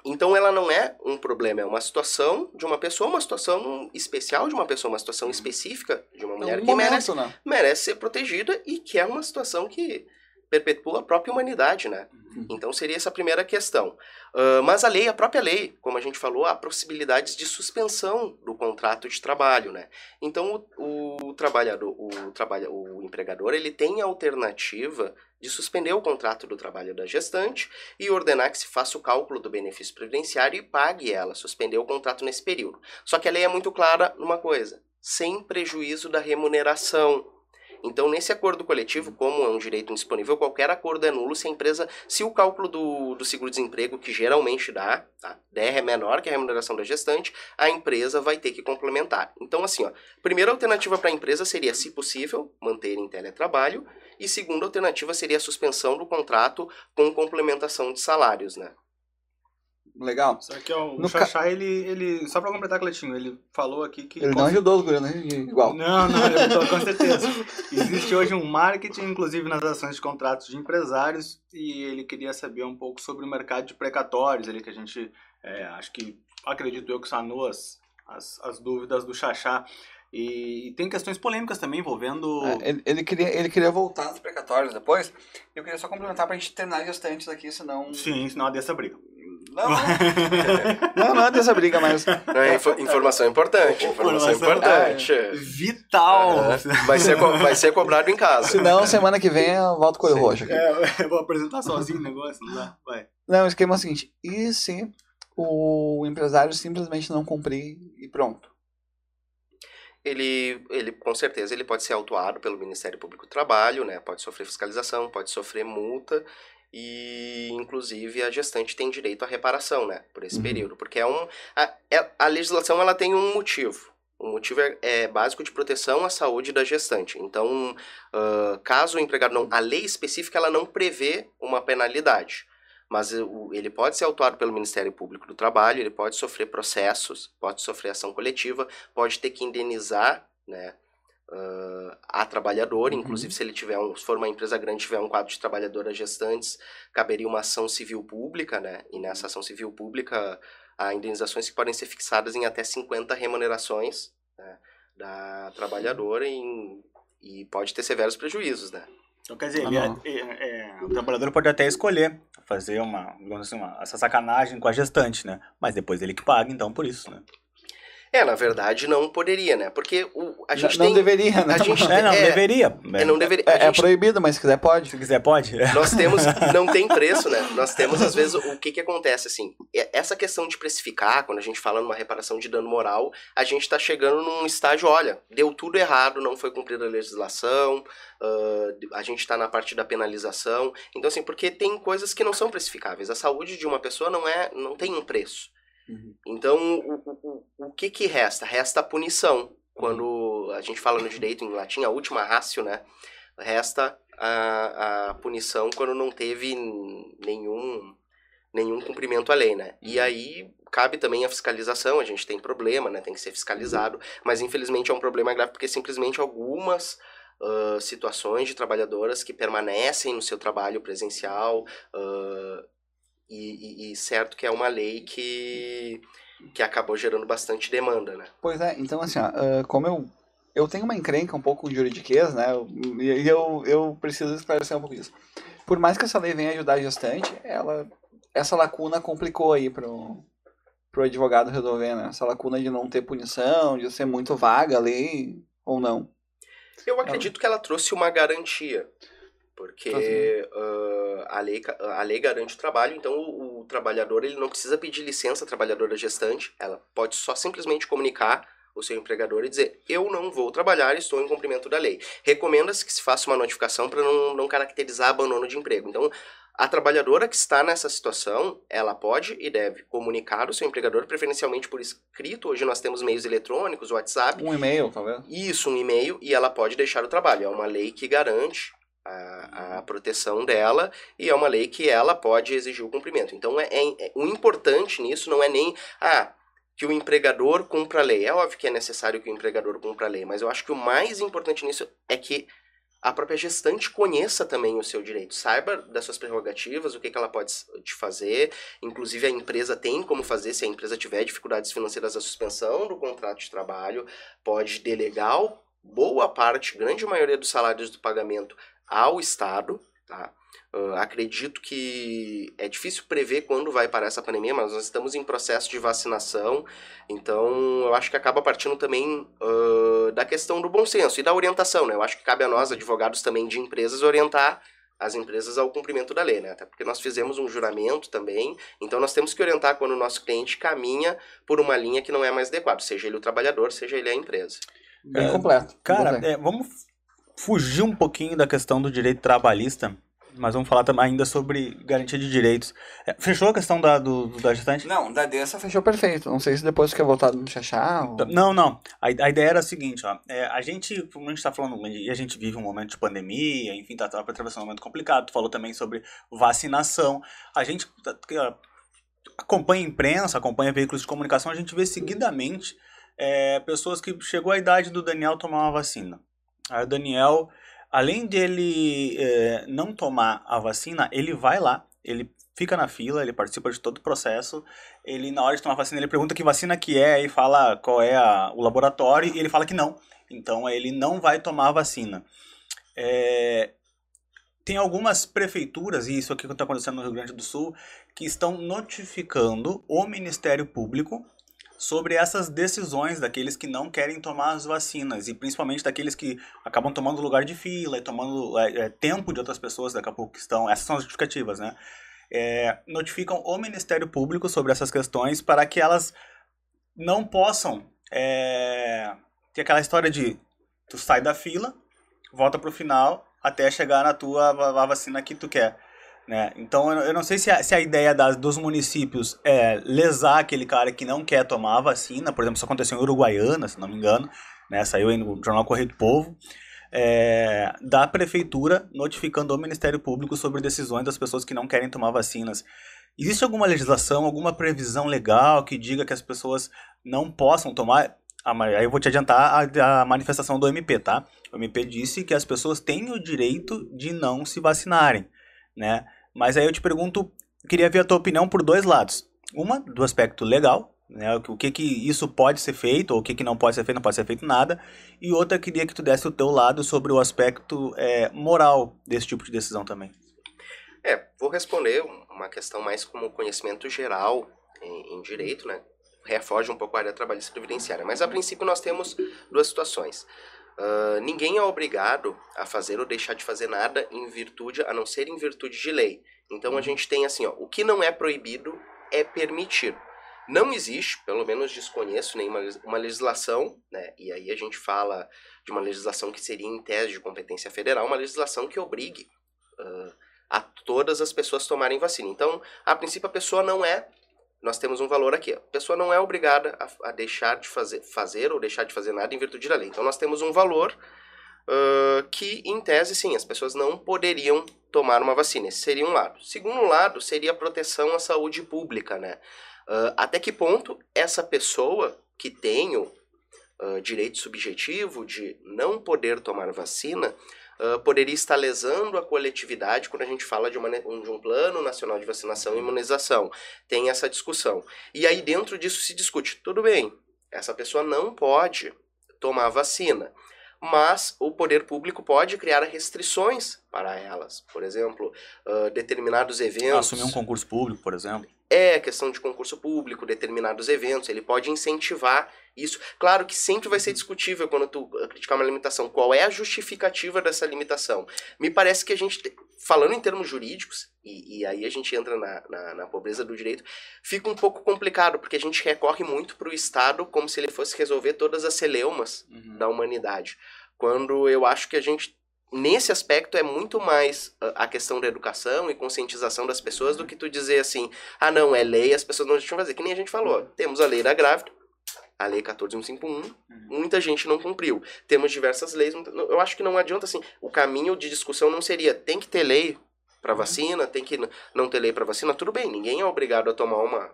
então ela não é um problema, é uma situação de uma pessoa, uma situação especial de uma pessoa, uma situação específica de uma mulher um que merece, momento, né? merece ser protegida e que é uma situação que perpetua a própria humanidade, né? Então seria essa a primeira questão. Ah, mas a lei, a própria lei, como a gente falou, há possibilidades de suspensão do contrato de trabalho, né? Então o, o trabalhador, o, trabalha, o empregador, ele tem a alternativa de suspender o contrato do trabalho da gestante e ordenar que se faça o cálculo do benefício previdenciário e pague ela, suspender o contrato nesse período. Só que a lei é muito clara numa coisa, sem prejuízo da remuneração. Então, nesse acordo coletivo, como é um direito indisponível, qualquer acordo é nulo se a empresa, se o cálculo do, do seguro-desemprego, que geralmente dá, tá, der é menor que a remuneração da gestante, a empresa vai ter que complementar. Então, assim, ó, primeira alternativa para a empresa seria, se possível, manter em teletrabalho, e segunda alternativa seria a suspensão do contrato com complementação de salários, né? Legal. Só que ó, o No ca- Xaxá, ele, ele. Só pra completar, Cleitinho, ele falou aqui que. Ele não ajudou os guri, né? Igual. Não, não, ele botou com certeza. Existe hoje um marketing, inclusive nas ações de contratos de empresários, e ele queria saber um pouco sobre o mercado de precatórios, ali que a gente, é, acho que, acredito eu que sanou as, as, as dúvidas do Xaxá. E, tem questões polêmicas também envolvendo... É, ele, ele, queria, ele queria voltar nos precatórios depois. Eu queria só complementar pra gente terminar gestantes aqui, senão. Sim, senão dessa briga. Não, não. não, não é dessa briga, mas. Não, é info- informação importante, informação importante. Vital! Aham. Vai, ser vai ser cobrado em casa. Senão, semana que vem eu volto com o roxo aqui. É, eu vou apresentar sozinho o negócio, não dá? Vai. Não, o esquema é o seguinte: e se o empresário simplesmente não cumprir e pronto? ele, ele com certeza ele pode ser autuado pelo Ministério Público do Trabalho, né? Pode sofrer fiscalização, pode sofrer multa e inclusive a gestante tem direito à reparação, né? Por esse Uhum. período, porque é um a, é- a legislação ela tem um motivo. O o motivo é, é básico de proteção à saúde da gestante. Então, uh, caso o empregado não. A lei específica ela não prevê uma penalidade. Mas ele pode ser autuado pelo Ministério Público do Trabalho, ele pode sofrer processos, pode sofrer ação coletiva, pode ter que indenizar né, uh, a trabalhadora, uhum. inclusive se ele tiver um, se for uma empresa grande tiver um quadro de trabalhadoras gestantes, caberia uma ação civil pública, né? E nessa ação civil pública há indenizações que podem ser fixadas em até 50 remunerações né, da trabalhadora em, e pode ter severos prejuízos, né? Então, quer dizer, ele, é, é, é, o trabalhador pode até escolher fazer uma, assim, uma, essa sacanagem com a gestante, né? Mas depois ele que paga, então, por isso, né? É, na verdade não poderia, né? Porque o, a gente não, tem... Não deveria, né? A gente é, não, é, deveria. É, não deveria. É, é, proibido, mas se quiser pode. Se quiser pode. Nós temos, não tem preço, né? Nós temos, às vezes, o que que acontece, assim, essa questão de precificar, quando a gente fala numa reparação de dano moral, a gente tá chegando num estágio, olha, deu tudo errado, não foi cumprida a legislação, uh, a gente tá na parte da penalização. Então, assim, porque tem coisas que não são precificáveis. A saúde de uma pessoa não é, não tem um preço. Uhum. Então, o, o, o que que resta? Resta a punição. Quando uhum. a gente fala no direito em latim, a última ratio, né? Resta a, a punição quando não teve nenhum, nenhum cumprimento à lei, né? E uhum. aí cabe também a fiscalização, a gente tem problema, né? Tem que ser fiscalizado, mas infelizmente é um problema grave porque simplesmente algumas uh, situações de trabalhadoras que permanecem no seu trabalho presencial uh, e, e, e, certo que é uma lei que, que acabou gerando bastante demanda, né? Pois é, então assim, ó, como eu, eu tenho uma encrenca um pouco com juridiquês, né? E eu, eu preciso esclarecer um pouco isso. Por mais que essa lei venha ajudar a gestante, ela, essa lacuna complicou aí pro, pro advogado resolver, né? Essa lacuna de não ter punição, de ser muito vaga a lei, ou não. Eu acredito que ela trouxe uma garantia. Porque uh, a, lei, a lei garante o trabalho, então o, o, trabalhador ele não precisa pedir licença à trabalhadora gestante, ela pode só simplesmente comunicar o seu empregador e dizer eu não vou trabalhar, estou em cumprimento da lei. Recomenda-se que se faça uma notificação para não, não caracterizar abandono de emprego. Então, a trabalhadora que está nessa situação, ela pode e deve comunicar o seu empregador, preferencialmente por escrito. Hoje nós temos meios eletrônicos, WhatsApp. Um e-mail, talvez. Isso, um e-mail, e ela pode deixar o trabalho. É uma lei que garante a, a, proteção dela e é uma lei que ela pode exigir o cumprimento. Então, é, é, é, o importante nisso não é nem ah, que o empregador cumpra a lei. É óbvio que é necessário que o empregador cumpra a lei, mas eu acho que o mais importante nisso é que a própria gestante conheça também o seu direito, saiba das suas prerrogativas, o que, que ela pode te fazer. Inclusive, a empresa tem como fazer, se a empresa tiver dificuldades financeiras, a suspensão do contrato de trabalho, pode delegar boa parte, grande maioria dos salários do pagamento ao Estado, tá? Uh, acredito que é difícil prever quando vai parar essa pandemia, mas nós estamos em processo de vacinação, então eu acho que acaba partindo também uh, da questão do bom senso e da orientação, né? Eu acho que cabe a nós, advogados também de empresas, orientar as empresas ao cumprimento da lei, né? Até porque nós fizemos um juramento também, então nós temos que orientar quando o nosso cliente caminha por uma linha que não é mais adequada, seja ele o trabalhador, seja ele a empresa. Bem é, completo. Cara, é, vamos fugir um pouquinho da questão do direito trabalhista, mas vamos falar ainda sobre garantia de direitos. É, fechou a questão da, do, da gestante? Não, da dessa fechou perfeito. Não sei se depois quer voltar no Xaxá. Ou... Não, não. A, a, ideia era a seguinte, ó. É, a gente, como a gente está falando, e a gente vive um momento de pandemia, enfim, está tá atravessando um momento complicado. Tu falou também sobre vacinação. A gente tá, acompanha a imprensa, acompanha veículos de comunicação, a gente vê seguidamente é, pessoas que chegou a idade do Daniel tomar uma vacina. Aí o Daniel, além dele é, não tomar a vacina, ele vai lá, ele fica na fila, ele participa de todo o processo. Ele, na hora de tomar a vacina, ele pergunta que vacina que é e fala qual é a, o laboratório e ele fala que não. Então, ele não vai tomar a vacina. É, tem algumas prefeituras, e isso aqui que está acontecendo no Rio Grande do Sul, que estão notificando o Ministério Público sobre essas decisões daqueles que não querem tomar as vacinas e principalmente daqueles que acabam tomando lugar de fila e tomando é, é, tempo de outras pessoas daqui a pouco que estão. Essas são as justificativas, né? É, notificam o Ministério Público sobre essas questões para que elas não possam é, ter aquela história de tu sai da fila, volta pro final até chegar na tua vacina que tu quer. Né? Então eu não sei se a, se a ideia das, dos municípios é lesar aquele cara que não quer tomar vacina, por exemplo, isso aconteceu em Uruguaiana, se não me engano, né? saiu aí no Jornal Correio do Povo, é, da prefeitura notificando o Ministério Público sobre decisões das pessoas que não querem tomar vacinas. Existe alguma legislação, alguma previsão legal que diga que as pessoas não possam tomar? Aí eu vou te adiantar a, a manifestação do MP, tá? O MP disse que as pessoas têm o direito de não se vacinarem, né? Mas aí eu te pergunto, queria ver a tua opinião por dois lados. Uma, do aspecto legal, né, o que que isso pode ser feito, ou o que que não pode ser feito, não pode ser feito nada. E outra, queria que tu desse o teu lado sobre o aspecto é, moral desse tipo de decisão também. É, vou responder uma questão mais como conhecimento geral em, em direito, né? Refoge um pouco a área trabalhista previdenciária. Mas a princípio nós temos duas situações. Uh, ninguém é obrigado a fazer ou deixar de fazer nada em virtude, a não ser em virtude de lei. Então a uhum. gente tem assim, ó, o que não é proibido é permitido. Não existe, pelo menos desconheço nenhuma uma legislação, né? E aí a gente fala de uma legislação que seria em tese de competência federal, uma legislação que obrigue uh, a todas as pessoas tomarem vacina. Então, a princípio a pessoa não é nós temos um valor aqui. A pessoa não é obrigada a, a, deixar de fazer, fazer ou deixar de fazer nada em virtude da lei. Então nós temos um valor uh, que, em tese, sim, as pessoas não poderiam tomar uma vacina. Esse seria um lado. Segundo lado, seria a proteção à saúde pública, né? Uh, até que ponto essa pessoa que tem o uh, direito subjetivo de não poder tomar vacina uh, poderia estar lesando a coletividade quando a gente fala de, uma, de um plano nacional de vacinação e imunização. Tem essa discussão. E aí dentro disso se discute, tudo bem, essa pessoa não pode tomar vacina, mas o poder público pode criar restrições para elas. Por exemplo, uh, determinados eventos. Assumir um concurso público, por exemplo. É questão de concurso público, determinados eventos, ele pode incentivar isso. Claro que sempre vai ser discutível quando tu criticar uma limitação. Qual é a justificativa dessa limitação? Me parece que a gente, falando em termos jurídicos, e, e aí a gente entra na, na, na, pobreza do direito, fica um pouco complicado, porque a gente recorre muito para o Estado como se ele fosse resolver todas as celeumas uhum. da humanidade. Quando eu acho que a gente nesse aspecto é muito mais a questão da educação e conscientização das pessoas do que tu dizer assim, ah não, é lei, as pessoas não deixam fazer. Que nem a gente falou, temos a lei da grávida, a lei 14151, uhum. muita gente não cumpriu. Temos diversas leis, eu acho que não adianta assim, o caminho de discussão não seria tem que ter lei para uhum. vacina, tem que não ter lei para vacina, tudo bem, ninguém é obrigado a tomar uma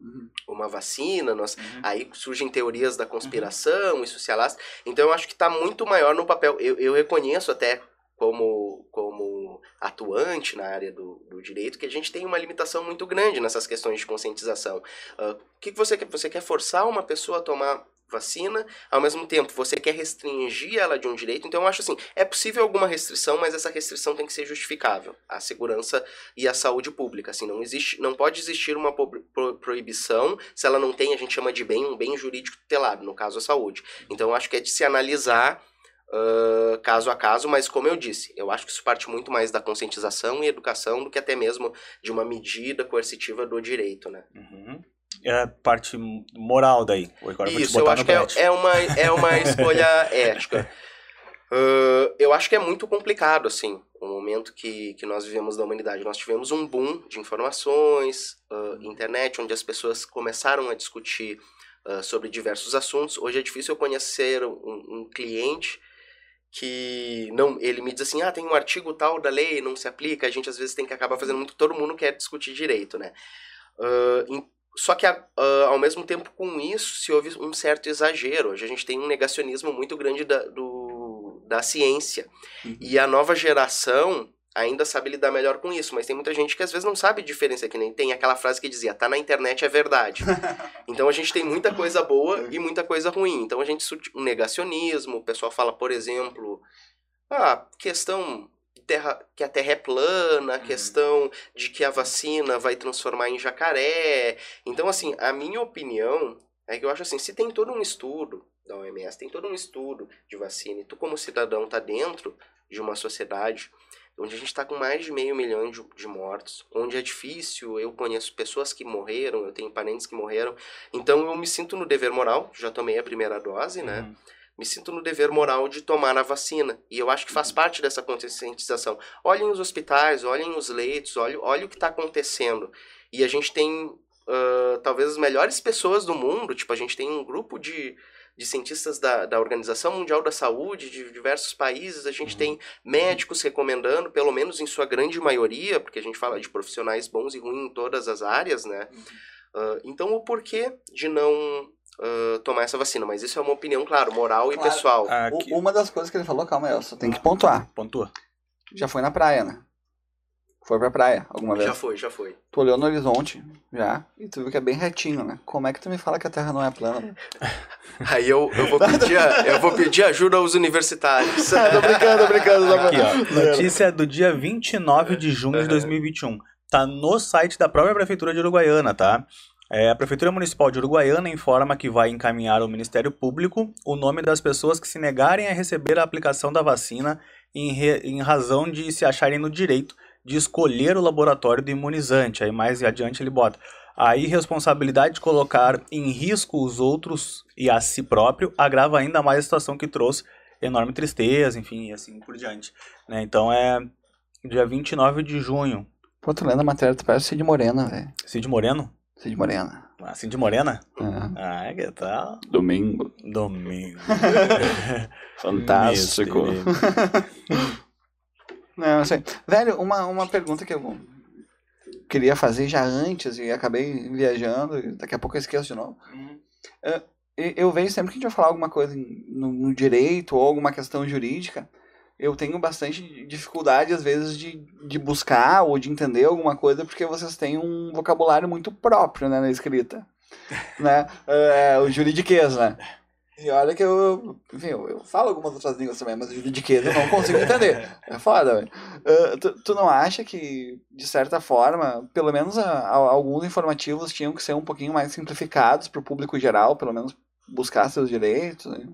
Uhum. uma vacina, nós, uhum. aí surgem teorias da conspiração, uhum. isso se alastra. Então eu acho que está muito maior no papel. Eu, eu reconheço até como, como atuante na área do, do direito que a gente tem uma limitação muito grande nessas questões de conscientização. Ah, o uh, que, que você quer? Você quer forçar uma pessoa a tomar vacina, ao mesmo tempo você quer restringir ela de um direito, então eu acho assim, é possível alguma restrição, mas essa restrição tem que ser justificável, a segurança e a saúde pública, assim, não existe, não pode existir uma proibição se ela não tem, a gente chama de bem, um bem jurídico tutelado, no caso a saúde. Então eu acho que é de se analisar uh, caso a caso, mas como eu disse, eu acho que isso parte muito mais da conscientização e educação do que até mesmo de uma medida coercitiva do direito, né? Uhum é a parte moral daí. Agora Isso, eu, eu acho que é, é, uma, é uma escolha ética. Uh, eu acho que é muito complicado, assim, o momento que, que nós vivemos da humanidade. Nós tivemos um boom de informações, uh, internet, onde as pessoas começaram a discutir uh, sobre diversos assuntos. Hoje é difícil eu conhecer um, um, cliente que não ele me diz assim ah tem um artigo tal da lei não se aplica a gente às vezes tem que acabar fazendo muito todo mundo quer discutir direito né uh, só que, uh, ao mesmo tempo, com isso, se houve um certo exagero. Hoje a gente tem um negacionismo muito grande da, do, da ciência. Uhum. E a nova geração ainda sabe lidar melhor com isso, mas tem muita gente que às vezes não sabe diferença, que nem tem aquela frase que dizia, tá na internet é verdade. então a gente tem muita coisa boa e muita coisa ruim. Então a gente um negacionismo, o pessoal fala, por exemplo, ah, questão terra, que a Terra é plana, a uhum. questão de que a vacina vai transformar em jacaré. Então, assim, a minha opinião é que eu acho assim, se tem todo um estudo da OMS, tem todo um estudo de vacina, e tu como cidadão tá dentro de uma sociedade onde a gente está com mais de meio milhão de, de, mortos, onde é difícil, eu conheço pessoas que morreram, eu tenho parentes que morreram, então eu me sinto no dever moral, já tomei a primeira dose, né? uhum. Me sinto no dever moral de tomar a vacina. E eu acho que faz parte dessa conscientização. Olhem os hospitais, olhem os leitos, olhem, olhem o que está acontecendo. E a gente tem uh, talvez as melhores pessoas do mundo, tipo, a gente tem um grupo de, de cientistas da, da Organização Mundial da Saúde de diversos países, a gente uhum. tem médicos recomendando, pelo menos em sua grande maioria, porque a gente fala de profissionais bons e ruins em todas as áreas, né? Uhum. Uh, então, o porquê de não uh, tomar essa vacina, mas isso é uma opinião, claro, moral claro. e pessoal. Aqui. Uma das coisas que ele falou, calma aí, só tem que pontuar. Pontua. Já foi na praia, né? Foi pra praia alguma vez? Já foi, já foi. Tu olhou no horizonte, já, e tu viu que é bem retinho, né? Como é que tu me fala que a Terra não é plana? Aí eu, eu, vou, pedir, eu vou pedir ajuda aos universitários. tô brincando, tô brincando. Aqui, ó. Notícia do dia 29 de junho de 2021. Tá no site da própria Prefeitura de Uruguaiana, tá? É, a Prefeitura Municipal de Uruguaiana informa que vai encaminhar ao Ministério Público o nome das pessoas que se negarem a receber a aplicação da vacina em, re, em razão de se acharem no direito de escolher o laboratório do imunizante. Aí mais adiante ele bota a irresponsabilidade de colocar em risco os outros e a si próprio agrava ainda mais a situação que trouxe enorme tristeza, enfim, e assim por diante. Né? Então é dia 29 de junho. Pô, tu lendo a matéria, tu parece Cid Morena, velho. Cid Moreno? Cid Morena. Ah, Cid Morena? É. Ah, que tal? Domingo. Domingo. Fantástico. Não, sei. Velho, uma, uma pergunta que eu queria fazer já antes e acabei viajando, e daqui a pouco eu esqueço de novo. Uhum. Eu, eu vejo sempre que a gente vai falar alguma coisa no, no direito ou alguma questão jurídica, eu tenho bastante dificuldade, às vezes, de, de buscar ou de entender alguma coisa, porque vocês têm um vocabulário muito próprio né, na escrita. né? É, o juridiquês, né? E olha que eu, enfim, eu, eu, falo algumas outras línguas também, mas o juridiquês eu não consigo entender. É foda, velho. Uh, tu, tu, não acha que, de certa forma, pelo menos a, a, alguns informativos tinham que ser um pouquinho mais simplificados para o público geral, pelo menos buscar seus direitos? Né?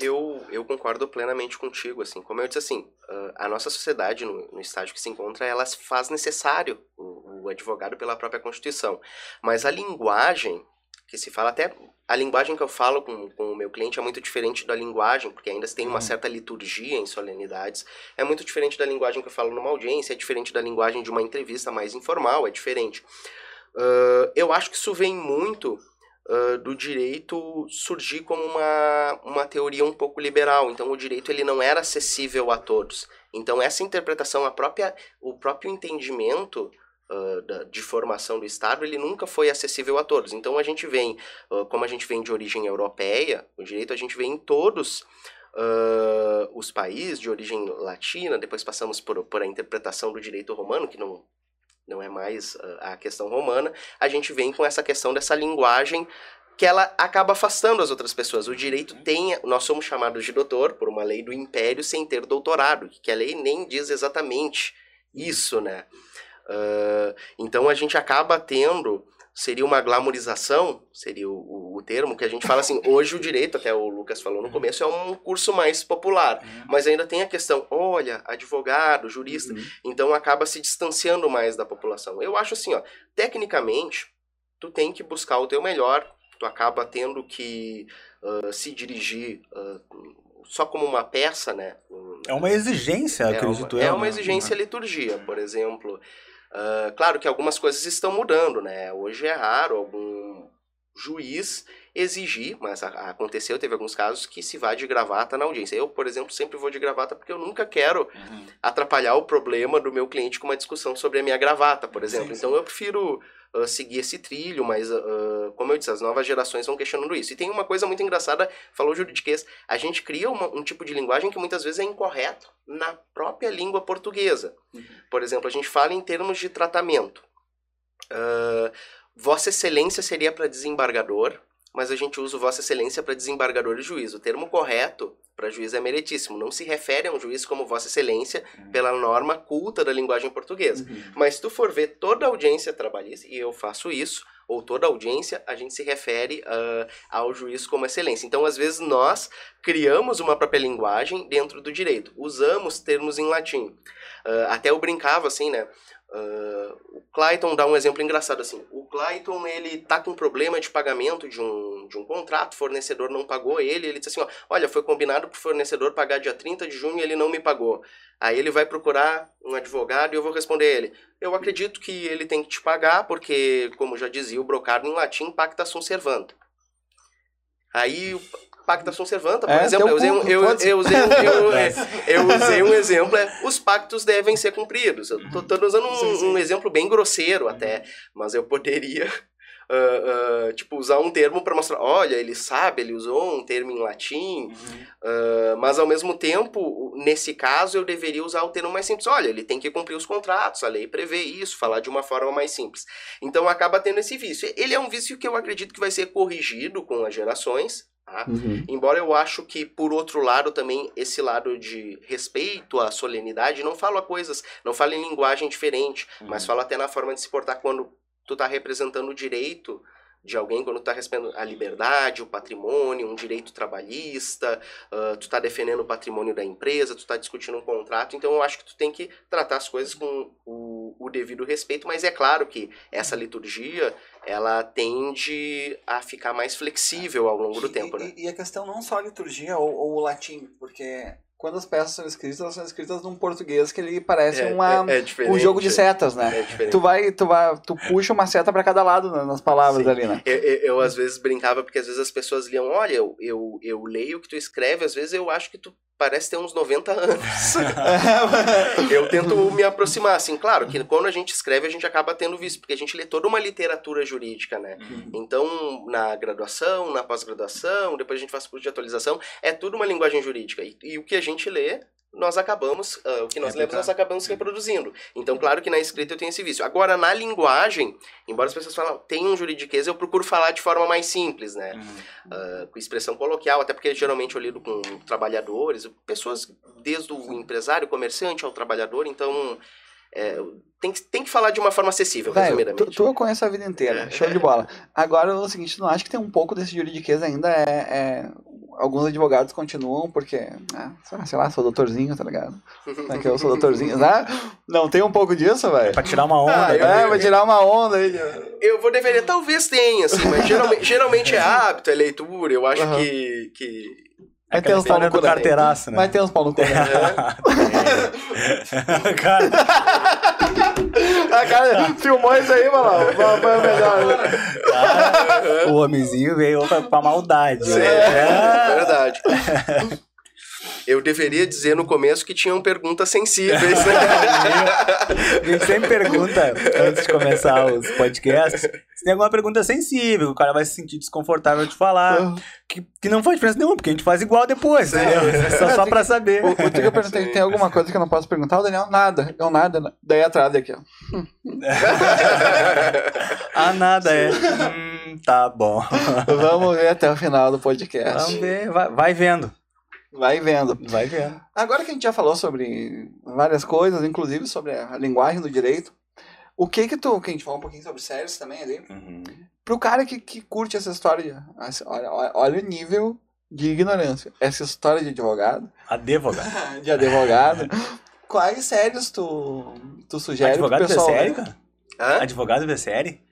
Eu, eu concordo plenamente contigo, assim, como eu disse assim, a nossa sociedade, no, no estágio que se encontra, ela faz necessário o, o advogado pela própria Constituição, mas a linguagem que se fala, até a linguagem que eu falo com, com o meu cliente é muito diferente da linguagem, porque ainda tem uma uhum. certa liturgia em solenidades, é muito diferente da linguagem que eu falo numa audiência, é diferente da linguagem de uma entrevista mais informal, é diferente. Uh, eu acho que isso vem muito do direito surgir como uma, uma teoria um pouco liberal. Então, o direito ele não era acessível a todos. Então, essa interpretação, a própria, o próprio entendimento uh, da, de formação do Estado, ele nunca foi acessível a todos. Então, a gente vem, uh, como a gente vem de origem europeia, o direito a gente vem em todos Uh, os países de origem latina, depois passamos por, por a interpretação do direito romano, que não não é mais ah, a questão romana, a gente vem com essa questão dessa linguagem que ela acaba afastando as outras pessoas. O direito tem, nós somos chamados de doutor por uma lei do império sem ter doutorado, que a lei nem diz exatamente isso, né? Uh, então a gente acaba tendo seria uma glamorização, seria o, o, o, termo, que a gente fala assim, hoje o direito, até o Lucas falou no uhum. começo, é um curso mais popular, uhum. mas ainda tem a questão, olha, advogado, jurista, uhum. então acaba se distanciando mais da população. Eu acho assim, ó, tecnicamente, tu tem que buscar o teu melhor, tu acaba tendo que uh, se dirigir uh, só como uma peça, né? É uma exigência, é acredito uma, eu. É uma né? exigência uhum. liturgia, por exemplo. Uh, claro que algumas coisas estão mudando, né? Hoje é raro algum juiz exigir, mas aconteceu, teve alguns casos que se vai de gravata na audiência. Eu, por exemplo, sempre vou de gravata porque eu nunca quero uhum. atrapalhar o problema do meu cliente com uma discussão sobre a minha gravata, por exemplo. Sim, sim. Então eu prefiro uh, seguir esse trilho, mas, uh, como eu disse, as novas gerações vão questionando isso. E tem uma coisa muito engraçada, falou o juridiquês, a gente cria uma, um tipo de linguagem que muitas vezes é incorreto na própria língua portuguesa. Uhum. Por exemplo, a gente fala em termos de tratamento. Uh, Vossa Excelência seria para desembargador, mas a gente usa Vossa Excelência para desembargador e juiz. O termo correto para juiz é meritíssimo. Não se refere a um juiz como Vossa Excelência uhum. pela norma culta da linguagem portuguesa. Uhum. Mas se tu for ver toda audiência trabalhista, e eu faço isso, ou toda audiência, a gente se refere uh, ao juiz como excelência. Então, às vezes, nós criamos uma própria linguagem dentro do direito. Usamos termos em latim. Uh, até eu brincava assim, né? Uh, o Clayton dá um exemplo engraçado assim. O Clayton, ele tá com problema de pagamento de um, de um contrato, o fornecedor não pagou ele, ele diz assim, ó, olha, foi combinado pro fornecedor pagar dia 30 de junho e ele não me pagou. Aí ele vai procurar um advogado e eu vou responder ele. Eu acredito que ele tem que te pagar porque, como já dizia o brocado em latim, pacta sunt servanda. Aí pacta sunt servanda, por É, exemplo, eu usei, um, eu, eu usei, um- eu, eu usei um exemplo, é, os pactos devem ser cumpridos. Eu tô, tô usando um, Sim, sim. um exemplo bem grosseiro até, mas eu poderia, ah, ah, tipo, usar um termo para mostrar, olha, ele sabe, ele usou um termo em latim, ah, mas ao mesmo tempo, nesse caso, eu deveria usar o termo mais simples. Olha, ele tem que cumprir os contratos, a lei prevê isso, falar de uma forma mais simples. Então acaba tendo esse vício. Ele é um vício que eu acredito que vai ser corrigido com as gerações, tá? Uhum. Embora eu acho que, por outro lado, também esse lado de respeito à solenidade não fala coisas, não fala em linguagem diferente, mas fala até na forma de se portar quando tu tá representando o direito de alguém, quando tu tá respeitando a liberdade, o patrimônio, um direito trabalhista, ah, tu tá defendendo o patrimônio da empresa, tu tá discutindo um contrato, então eu acho que tu tem que tratar as coisas com o, o devido respeito, mas é claro que essa liturgia, ela tende a ficar mais flexível ao longo do E- tempo, e, né? E, a questão não só a liturgia ou, ou o latim, porque quando as peças são escritas, elas são escritas num português que ele parece uma, é diferente. um jogo de setas, né? É diferente. Tu vai, tu vai, tu puxa uma seta pra cada lado na- nas palavras Sim. ali, né? Eu, eu, eu, às vezes brincava porque às vezes as pessoas liam, olha, eu, eu, eu leio o que tu escreve, às vezes eu acho que tu parece ter uns 90 anos. eu tento me aproximar, assim, claro que quando a gente escreve a gente acaba tendo visto, porque a gente lê toda uma literatura jurídica, né? Então, na graduação, na pós-graduação, depois a gente faz curso de atualização, é tudo uma linguagem jurídica. E, e o que a gente lê, nós acabamos, ah, o que nós lemos, nós acabamos reproduzindo. Então, claro que na escrita eu tenho esse vício. Agora, na linguagem, embora as pessoas falem, tem um juridiquês, eu procuro falar de forma mais simples, né? Ah, com expressão coloquial, até porque geralmente eu lido com trabalhadores, pessoas desde o empresário, comerciante ao trabalhador, então é, tem, que- tem que falar de uma forma acessível, Velho, resumidamente. tu, tu eu conheço a vida inteira, É. show de bola. Agora, o seguinte, tu não acha que tem um pouco desse juridiquês ainda? É, é- alguns advogados continuam porque, ah, sei lá, sou doutorzinho, tá ligado? É que eu sou doutorzinho, né? Não tem um pouco disso, velho? Pra tirar uma onda. Ah, eu- né? É, vai tirar uma onda aí. Eu vou deveria, talvez tenha, assim, mas geralmente, geralmente é hábito, é leitura, eu acho Aham. que... que Vai ter uns pau história no cu, né? carteiraço, né? Vai ter uns pau no cu, né? Cara, A cara filmou isso aí, mano. Foi o melhor. né? cara, o homenzinho veio pra, pra maldade. Sim, né? é verdade. Eu deveria dizer no começo que tinham perguntas sensíveis, né? A gente sempre pergunta, antes de começar os podcasts, se tem alguma pergunta sensível, o cara vai se sentir desconfortável de falar, que, que não faz diferença nenhuma, porque a gente faz igual depois, entendeu? É só, só pra saber. O, o que eu perguntei, Sim. tem alguma coisa que eu não posso perguntar? O Daniel, nada. Eu nada. né? Daí atrás aqui, ó. Ah, nada, é. Hum, tá bom. Vamos ver até o final do podcast. Vamos ver, vai, vai vendo. Vai vendo. Vai vendo. Agora que a gente já falou sobre várias coisas, inclusive sobre a linguagem do direito, o que que tu, que a gente falou um pouquinho sobre séries também ali, pro cara que, que curte essa história, olha, olha, olha o nível de ignorância, essa história de advogado, Advogado. de advogado, quais séries tu, tu sugere Advogado pro pessoal? série, ver? cara? Hã? Advogado vê série?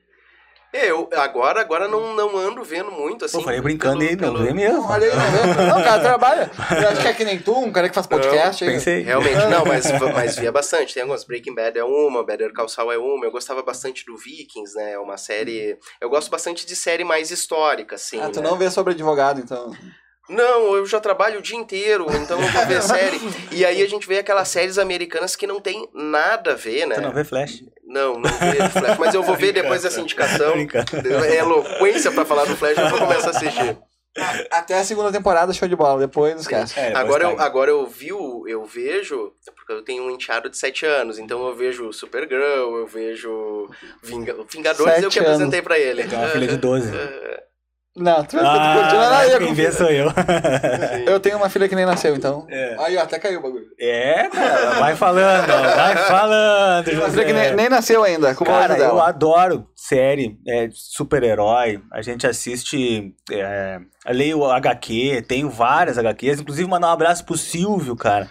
Eu agora, agora não, não ando vendo muito, assim. Pô, falei brincando pelo- aí, não pelo- vê mesmo. Não, olha aí, não, não, o cara trabalha. Eu acho que é que nem tu, um cara que faz podcast. aí. Pensei. Realmente, não, mas, mas via bastante. Tem algumas. Breaking Bad é uma, Better Call Saul é uma. Eu gostava bastante do Vikings, né? É uma série. Eu gosto bastante de série mais histórica, assim. Ah, tu né? não vê sobre advogado, então. Não, eu já trabalho o dia inteiro, então eu vou ver série. E aí a gente vê aquelas séries americanas que não tem nada a ver, né? Tu não vê Flash? Não, não vejo Flash, mas eu vou ver depois dessa indicação. É eloquência pra falar do Flash, eu vou começar a assistir. Até a segunda temporada, show de bola. Depois esquece. É, depois Agora eu, agora eu vi, o- eu vejo, porque eu tenho um enteado de 7 anos, então eu vejo Supergirl, eu vejo Vinga- Vingadores, eu que Sete anos. apresentei pra ele. Tem uma filha de 12. Não, tu, tu Ah, continua quem vê sou eu. Eu tenho uma filha que nem nasceu, então. É. Aí, ó, até caiu o bagulho. É, cara, vai falando, vai falando. Tem uma filha que nem, nem nasceu ainda, com o Cara, eu adoro série, é, super-herói. A gente assiste. É, leio HQ, tenho várias HQs. Inclusive, mandar um abraço pro Silvio, cara.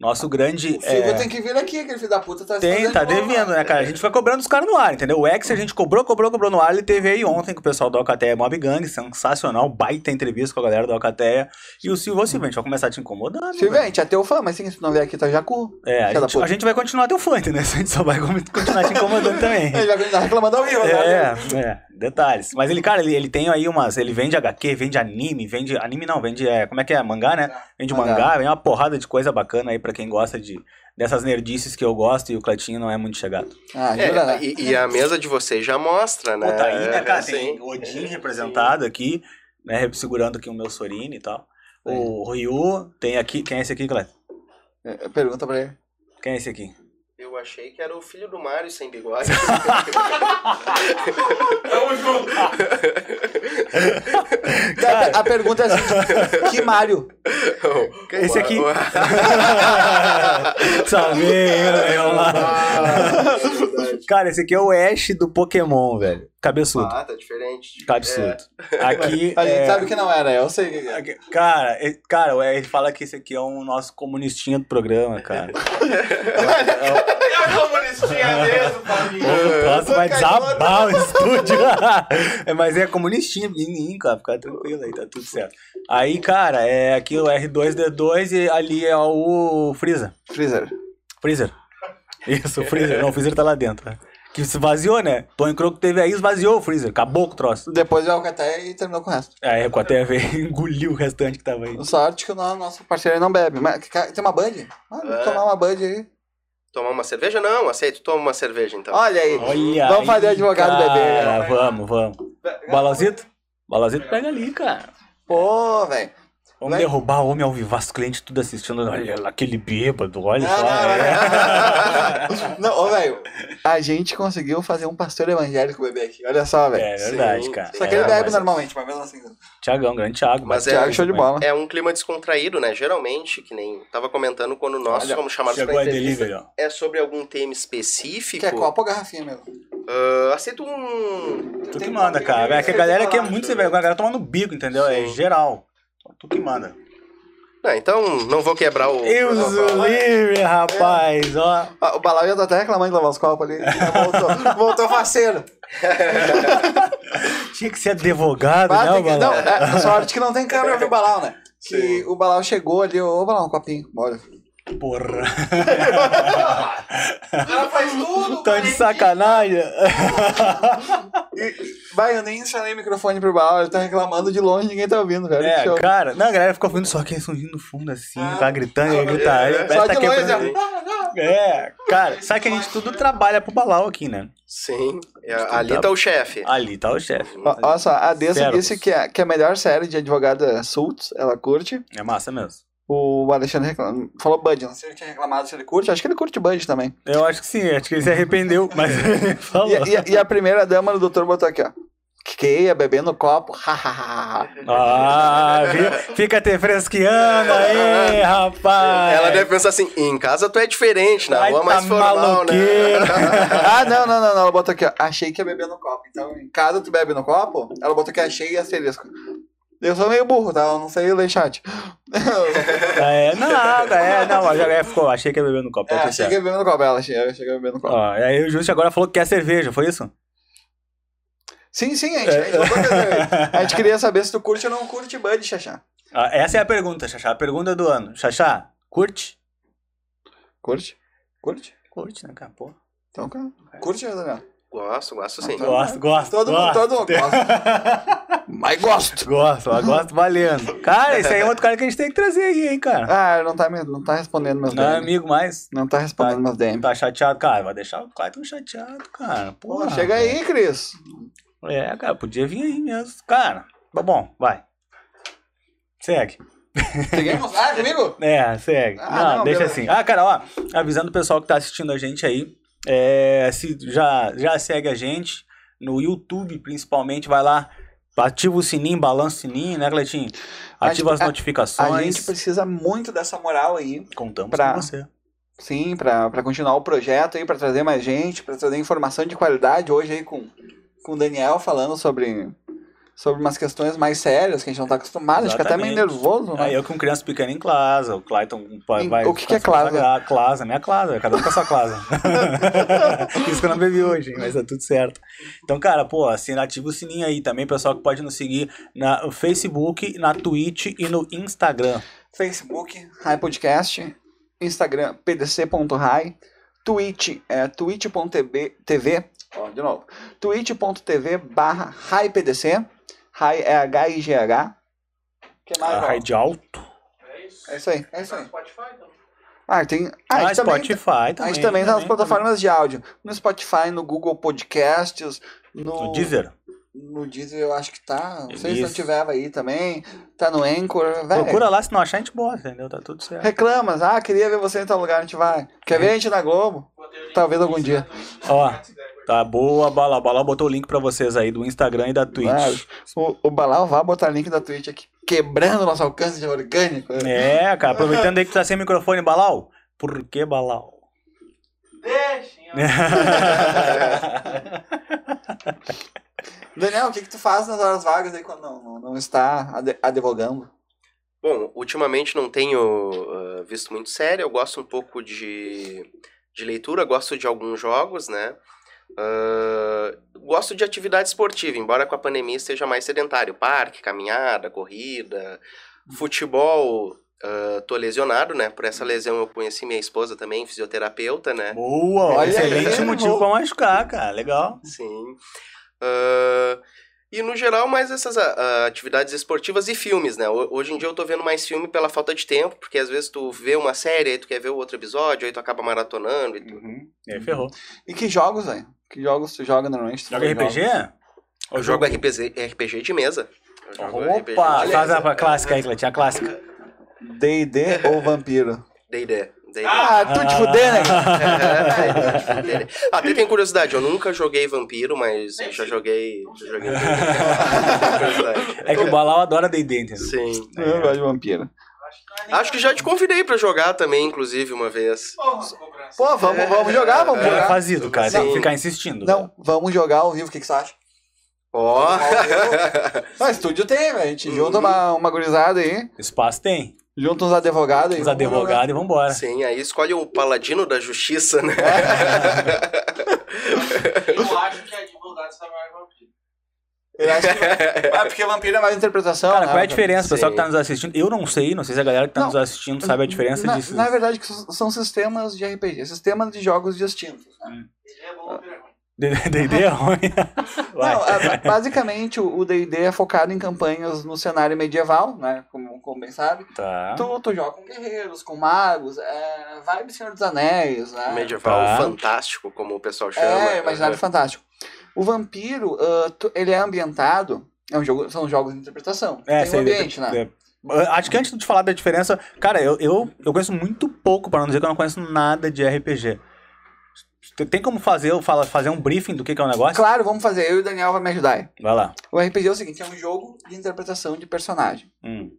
Nosso grande. O Silvio é, tem que vir aqui, aquele filho da puta tá Tem, tá de devendo, né, cara? A gente foi cobrando os caras no ar, entendeu? O X a gente cobrou, cobrou, cobrou no ar. Ele teve aí ontem com o pessoal do Alcateia Mob Gang, sensacional, baita entrevista com a galera do Alcateia. E o Silvio, Silvio, a gente vai começar a te incomodar, meu Silvio, a gente é teu fã, mas se não vier aqui, tá jacu. É, a da gente, a gente vai continuar teu fã, entendeu? A gente só vai continuar te incomodando também. Ele vai continuar reclamando ao vivo, né? É, é, detalhes. Mas ele, cara, ele, ele tem aí umas. Ele vende HQ, vende anime, vende. Anime não, vende. É, como é que é? Mangá, né? Vende Mangá. mangá, vem uma porrada de coisa bacana aí pra quem gosta de. Dessas nerdices que eu gosto e o Cletinho não é muito chegado. Ah, jura, né? É, e, e a mesa de vocês já mostra, né? Pô, tá aí, né, cara? Sim. Tem o Odin representado aqui, né? Segurando aqui o meu Sorini e tal. O Ryu, tem aqui. Quem é esse aqui, Cleto? É, Pergunta pra ele. Quem é esse aqui? Eu achei que era o filho do Mario sem bigode. Cara, a pergunta é assim: que Mario? Esse aqui. Sabia, eu lá. Verdade. Cara, esse aqui é o Ash do Pokémon, velho. Cabeçudo. Ah, tá diferente. Cabeçudo. Aqui. A gente é- sabe que não era, eu sei que é. Cara, ele- cara, o- ele fala que esse aqui é o nosso comunistinha do programa, cara. É a comunistinha mesmo, O próximo vai desabar o estúdio. É, Mas é comunistinha, pequenininho, cara. Fica tranquilo aí, tá tudo certo. Aí, cara, é aqui o R2D2 e ali é o Freezer. Freezer. Freezer. Isso, o Freezer. Não, o Freezer tá lá dentro. Que se esvaziou, né? Tony Croco teve aí, esvaziou o Freezer. Acabou com o troço. Depois veio o Alcaté e terminou com o resto. Aí o até veio engoliu o restante que tava aí. Sorte que o no- nosso parceiro aí não bebe. Mas tem uma Bud? Ah, vou É. tomar uma Bud aí. Tomar uma cerveja? Não, aceito. Toma uma cerveja, então. Olha aí. Olha Vamos aí, fazer advogado cara, bebê. né? Vamos, vamos. Balãozito? Balãozito pega ali, cara. Pô, velho. Vamos Vai. derrubar o homem ao vivaço, cliente tudo assistindo. Olha lá, aquele bêbado, olha Não, só. não, é. Não, ô, velho. A gente conseguiu fazer um pastor evangélico bebê aqui. Olha só, velho. É verdade, Sim. cara. Só que É, ele bebe mas- normalmente, mas mesmo assim. Tiagão, grande Thiago. Mas mas é- Thiago, show de bola. É um clima descontraído, né? Geralmente, que nem tava comentando quando nós Olha, fomos chamados pra entrevista. delivery, ó. É sobre algum tema específico. Quer copo ou garrafinha mesmo? Ah, aceito um. Tu que manda, cara. É que a galera aqui é muito Sim. severa. A galera toma no bico, entendeu? É Sim. geral. Tu que manda. Não, então não vou quebrar o. Deus o livre, rapaz. Ó. Ah, o Balau já tá até reclamando de lavar os copos ali. Voltou, voltou faceiro. Tinha que ser advogado, Ah, né, que- não, Balão? é, sorte que não tem câmera pro Balau, né? Que Sim. o Balau chegou ali, ô Balau, um copinho, bora. Porra. Ela faz tudo, Tá de sacanagem. Vai, eu nem instalei o microfone pro Balau, ele tá reclamando de longe, ninguém tá ouvindo, velho. É, Show. cara. Não, a galera ficou ouvindo só aquele somzinho no fundo, assim, Ah. tá gritando, ia gritar. É, Parece Só que de longe, ó. É, cara, sabe que a gente tudo trabalha pro Balau aqui, né? Sim. É, ali tá o chefe. Ali tá o chefe. Olha só, a Dessa disse que a, que a melhor série de advogada é Sults, ela curte. É massa mesmo. O Alexandre falou Bud, não sei se ele tinha reclamado se ele curte, acho que ele curte Bud também. Eu acho que sim, acho que ele se arrependeu, mas ele falou. E, e- e a primeira dama do doutor botou aqui, ó. Que ia beber no copo, hahaha. Ah, fica te fresqueando aí, rapaz. Ela deve pensar assim: em casa tu é diferente, na Ai, rua é mais tá formal, maloqueiro. né? ah, não, não, não, não, ela botou aqui, ó. Achei que ia beber no copo. Então, em casa tu bebe no copo, ela botou aqui, achei e asterisco. Eu sou meio burro, tá? Eu não sei ler chat. É, nada, é, não, já é, ficou, achei que ia beber no copo, É, tá achei que ia beber no copo. Ela achei, achei que ia beber no copo. Ó, e aí o Justo agora falou que quer cerveja, foi isso? Sim, sim, a gente, a, gente a gente queria saber se tu curte ou não curte Bud, Xaxá. Ah, essa é a pergunta, Xaxá, a pergunta do ano. Xaxá, curte? Curte? Curte? Curte, né, cara, pô. Então, cara. Curte, Daniel? Gosto, gosto sim. Gosto, gosto, Todo mundo, gosto. todo mundo gosta. Mas gosto. Gosto, ó, gosto valendo. Cara, esse aí é outro cara que a gente tem que trazer aí, hein, cara. Ah, não tá, não tá respondendo meus Não é DM. amigo mais. Não tá respondendo meus DM. Tá chateado, cara. Vai deixar o Clayton chateado, cara. Pô, Porra, chega aí, Cris. É, cara, podia vir aí mesmo. Cara, tá bom, vai. Segue. Seguimos? Ah, comigo? É, segue. Ah, não, não, deixa beleza. assim. Ah, cara, ó, avisando o pessoal que tá assistindo a gente aí, é, se já, já segue a gente no YouTube, principalmente, vai lá, ativa o sininho, balança o sininho, né, Cleitinho? A Ativa gente- as notificações. A gente precisa muito dessa moral aí. Contamos pra- com você. Sim, pra, pra continuar o projeto aí, pra trazer mais gente, pra trazer informação de qualidade. Hoje aí com, com o Daniel falando sobre, sobre umas questões mais sérias que a gente não tá acostumado, a gente fica até meio nervoso, né? Aí eu com criança pequena em classe, o Clayton vai... Em- vai o que que é Clase, a minha clase, cada um com a sua clase. Isso que eu não bebi hoje, mas tá tudo certo. Então, cara, pô, assim, ativa o sininho aí também, pessoal que pode nos seguir no Facebook, na Twitch e no Instagram. Facebook, High Podcast, Instagram, pdc.high, Twitch, é twitch.tv, de novo, twitch.tv barra HighPDC, High é H-I-G-H, que mais, ó? Raid Alto. É isso. É isso aí, é isso aí. Spotify, então. Ah, tem, ah, a Ah, gente também, Spotify a também. gente também tá nas também, plataformas de áudio, no Spotify, no Google Podcasts, no... No Deezer. No Deezer eu acho que tá, não sei se não Isso. tiver aí também, tá no Anchor, velho. Procura lá, se não achar, a gente bota, entendeu? Tá tudo certo. Reclamas, ah, queria ver você em tal lugar, a gente vai. Quer ver a gente na Globo? Talvez algum dia. também. Ó. Tá boa, Bala. Bala botou o link pra vocês aí do Instagram e da Twitch. Ah, o, o Balau vai botar link da Twitch aqui, quebrando nosso alcance de orgânico. É, cara, aproveitando aí que tu tá sem microfone, Balau. Por que Balau? Deixem. Daniel, o que, que tu faz nas horas vagas aí quando não, não, não está advogando? Bom, ultimamente não tenho ah, visto muito série, eu gosto um pouco de, de leitura, gosto de alguns jogos, né? Ah, gosto de atividade esportiva, embora com a pandemia esteja mais sedentário. Parque, caminhada, corrida, futebol. ah, tô lesionado, né? Por essa lesão eu conheci minha esposa também, fisioterapeuta, né? Boa, Olha excelente aí, motivo boa. pra machucar, cara. Legal. Sim. Ah, e no geral, mais essas ah, atividades esportivas e filmes, né? Ho- Hoje em dia eu tô vendo mais filme pela falta de tempo, porque às vezes tu vê uma série, aí tu quer ver o outro episódio, aí tu acaba maratonando e tudo. E aí ferrou. E que jogos, velho? Que jogos tu joga normalmente? Tu Joga RPG? jogos? Eu jogo RPG, RPG de mesa. Eu RPG Opa, faz a clássica aí, Cleitinho, a clássica. D&D ou Vampiro? D&D. Ah, tu te fuder, né? É, Até tem curiosidade, eu nunca joguei vampiro, mas já joguei. Já joguei. É que o Balau adora D&D, entendeu? Sim. Eu gosto de Vampiro. Acho que já te convidei pra jogar também, inclusive, uma vez. Porra, Pô, vamos, vamos jogar, vamos É jogar. fazido, cara. Tem que ficar insistindo. Não, vamos jogar ao vivo, o que, que você acha? Ó. Ah, estúdio tem, velho. A gente junta uma, uma gurizada aí, Espaço tem. junta uns advogados aí. Jogar. advogados e vambora. Sim, aí escolhe o paladino da justiça, né? Eu acho que advogado sabe mais. Eu acho que... Ah, porque vampiro é mais interpretação, Cara, né? qual é a diferença, pessoal Sim. que tá nos assistindo? Eu não sei, não sei se a galera que tá Não. nos assistindo sabe a diferença na, disso. Na verdade, que são sistemas de RPG, sistemas de jogos distintos. né? Ele é bom, é. D&D é ruim. Não, a- basicamente o D&D é focado em campanhas no cenário medieval, né? Como, como bem sabe. Tá. Tu, tu joga com guerreiros, com magos, é, vibe Senhor dos Anéis, né? Medieval Tá. fantástico, como o pessoal chama. É, imaginário fantástico. O vampiro, tu- ele é ambientado, é um jogo, são jogos de interpretação. É, Tem um ambiente, né? é, Acho que antes de falar da diferença, cara, eu, eu, eu conheço muito pouco, pra não dizer que eu não conheço nada de RPG. Tem- como fazer, fazer um briefing do que, que é o negócio? Claro, vamos fazer. Eu e o Daniel vai me ajudar. aí. Vai lá. O RPG é o seguinte, é um jogo de interpretação de personagem. Hum.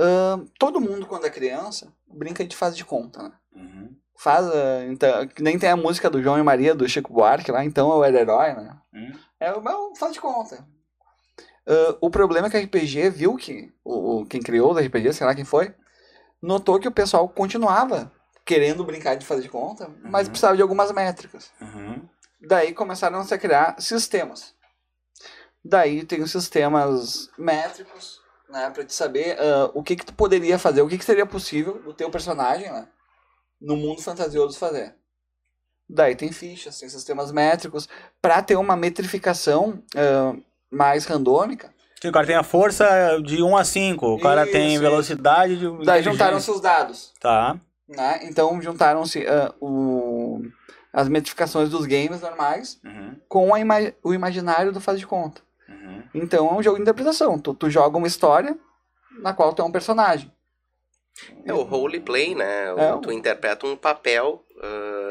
Ahn, todo mundo, quando é criança, brinca de faz de conta, né? Uhum. Faz, então, que nem tem a música do João e Maria, do Chico Buarque lá, então eu era herói, né? Hum. É o meu faz de conta. Ah, o problema é que a RPG viu que, o, o- quem criou o RPG, sei lá quem foi, notou que o pessoal continuava querendo brincar de fazer de conta, mas Uhum. precisava de algumas métricas. Uhum. Daí começaram a se criar sistemas. Daí tem os sistemas métricos, né, para te saber ah, o que que tu poderia fazer, o que que seria possível do teu personagem, né, no mundo fantasioso fazer. Daí tem fichas, tem sistemas métricos para ter uma metrificação ah, mais randômica. Sim, O cara tem a força de 1 a 5, o cara Isso, tem velocidade de. Daí juntaram-se os dados, Tá. né? Então juntaram-se o- as metrificações dos games normais Uhum. com ima- o imaginário do faz de conta. Uhum. Então é um jogo de interpretação. Tu, tu joga uma história na qual tu é um personagem. É o roleplay, né? É. Tu interpreta um papel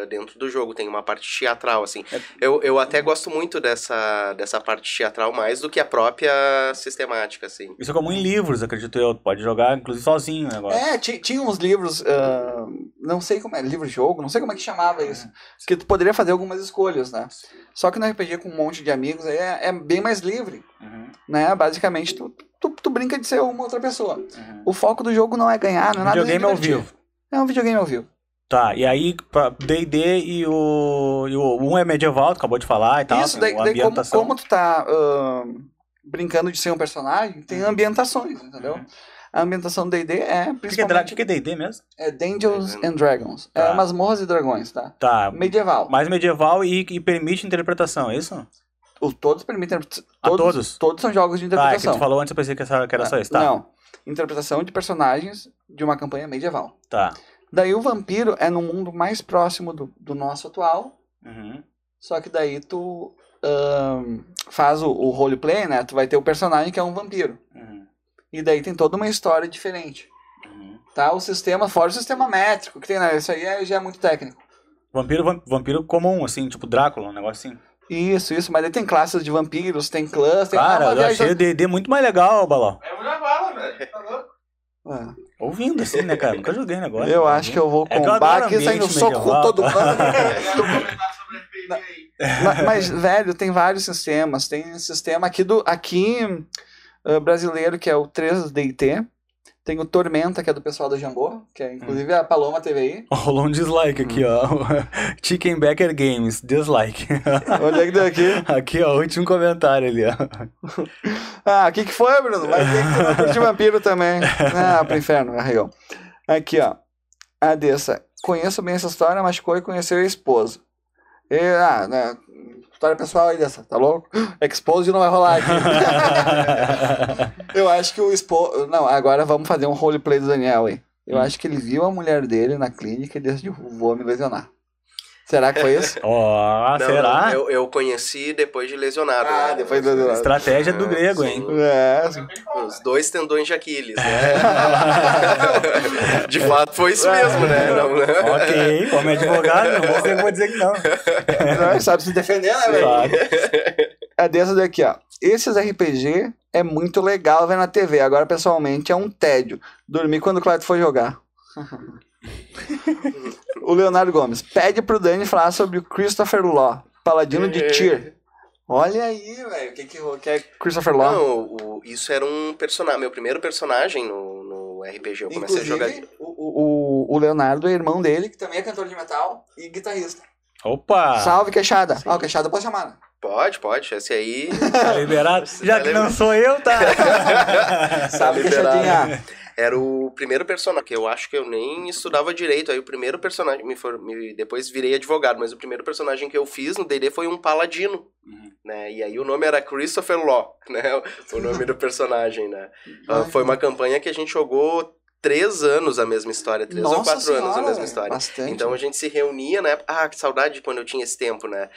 ah, dentro do jogo. Tem uma parte teatral, assim. É. Eu, eu até gosto muito dessa, dessa parte teatral mais do que a própria sistemática, assim. Isso é como em livros, acredito eu. Tu Pode jogar, inclusive, sozinho negócio. É, ti- tinha uns livros, ah, não sei como é, livro-jogo, não sei como é que chamava isso. Que tu poderia fazer algumas escolhas, né? Só que no RPG com um monte de amigos aí é, é bem mais livre, Uhum, né? Basicamente, tu, tu, tu brinca de ser uma outra pessoa. uhum. O foco do jogo não é ganhar, não é nada Videogame ao vivo. É um videogame ao vivo. Tá, e aí, D&D e o, e o... Um é medieval, tu acabou de falar e tal. Isso, daí, daí como, como tu tá ah, brincando de ser um personagem, tem ambientações, entendeu? Uhum. A ambientação do D&D é O que que é dra- o principalmente que que é D&D mesmo? é Dungeons and Dragons. Tá. É masmorras e dragões, tá? Tá, Medieval. mais medieval e, e permite interpretação, é isso? O, todos permitem. A todos? Todos são jogos de Tá, é que interpretação. tu falou antes, eu pensei que, essa, que era só isso. Tá, Não. Interpretação de personagens de uma campanha medieval. tá. Daí o vampiro é no mundo mais próximo do, do nosso atual. Uhum. Só que daí tu ahn, faz o, o roleplay, né? Tu vai ter o personagem que é um vampiro. Uhum. E daí tem toda uma história diferente. Uhum. Tá? O sistema, fora o sistema métrico que tem, né? Isso aí é- já é muito técnico. Vampiro, vam- vampiro comum, assim, tipo Drácula, um negócio assim. Isso, isso. Mas daí tem classes de vampiros, tem clãs, tem Cara, eu viagem- achei o D&D muito mais legal, Balão. É mulher bala, velho. Tá Ah, Ouvindo, assim, né, cara? Nunca joguei negócio. Eu acho que eu vou É combar adoro aqui saindo soco com todo mundo. Mas, mas, velho, tem vários sistemas. Tem um sistema aqui do aqui ah, brasileiro que é o 3DT. Tem o Tormenta, que é do pessoal do Jambô, que é inclusive a Paloma TVI. Rolou um dislike aqui, ó. Chickenbacker Games, dislike. Onde é que deu aqui? aqui, ó, último comentário ali, ó. Ah, o que, que foi, Bruno? Vai ter que não curte vampiro também. Ah, pro inferno, arregou. Aqui, ó. A Dessa. Conheço bem essa história, machucou e conheceu a esposa. E, ah, né? História pessoal aí dessa, tá louco? Expose não vai rolar aqui. Eu acho que o esposo. Não, agora vamos fazer um roleplay do Daniel aí. Eu Hum. acho que ele viu a mulher dele na clínica e decidiu, vou me lesionar. Será que foi isso? Ó, Não, será? não, eu, eu conheci depois de lesionado. Ah, né? depois de lesionado. Estratégia do É, grego, hein? é. Os dois tendões de Aquiles, né? de fato foi isso mesmo, né? Não, né? ok, como advogado, não vou dizer, vou dizer que não. Não, sabe se defender, né, velho? É dessa daqui, ó. Esses RPG é muito legal ver na TV. Agora, pessoalmente, é um tédio. Dormir quando o Cláudio for jogar. O Leonardo Gomes. Pede pro Dani falar sobre o Christopher Law, paladino de Tyr. Olha aí, velho. O que, que, que é Christopher Law? Não, o- isso era um personagem, meu primeiro personagem no, no RPG. Eu comecei Inclusive, a jogar. o, o, o Leonardo é irmão dele, que também é cantor de metal e guitarrista. Opa! Salve, Queixada. Ó, o Queixada pode chamar, né? Pode, pode. Esse aí. Tá liberado? Já que não sou eu, tá? Salve, liberado. Queixadinha. Era o primeiro personagem, que eu acho que eu nem estudava direito. Aí o primeiro personagem, me for, me- depois virei advogado, mas o primeiro personagem que eu fiz no D&D foi um paladino, Uhum. né? E aí o nome era Christopher Law, né? O nome do personagem, né? Ah, foi uma campanha que a gente jogou três anos a mesma história, três ou Nossa quatro anos a senhora, mesma história. Bastante. Então a gente se reunia, né? Ah, que saudade de quando eu tinha esse tempo, né?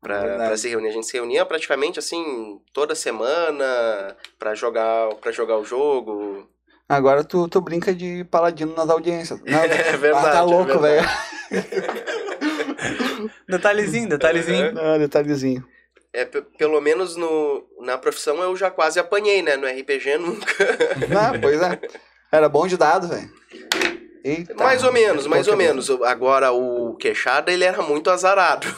Pra, pra se reunir. A gente se reunia praticamente assim, toda semana, pra jogar, pra jogar o jogo. Agora tu, tu brinca de paladino nas audiências. Não, É verdade. ah, tá é louco, velho. verdade. Detalhezinho, detalhezinho. Não, detalhezinho. É, pe- pelo menos no, na profissão eu já quase apanhei, né? No RPG nunca. Ah, pois é. Era bom de dado, velho. Eita. mais ou menos, mais ou menos. Agora o queixada, ele era muito azarado.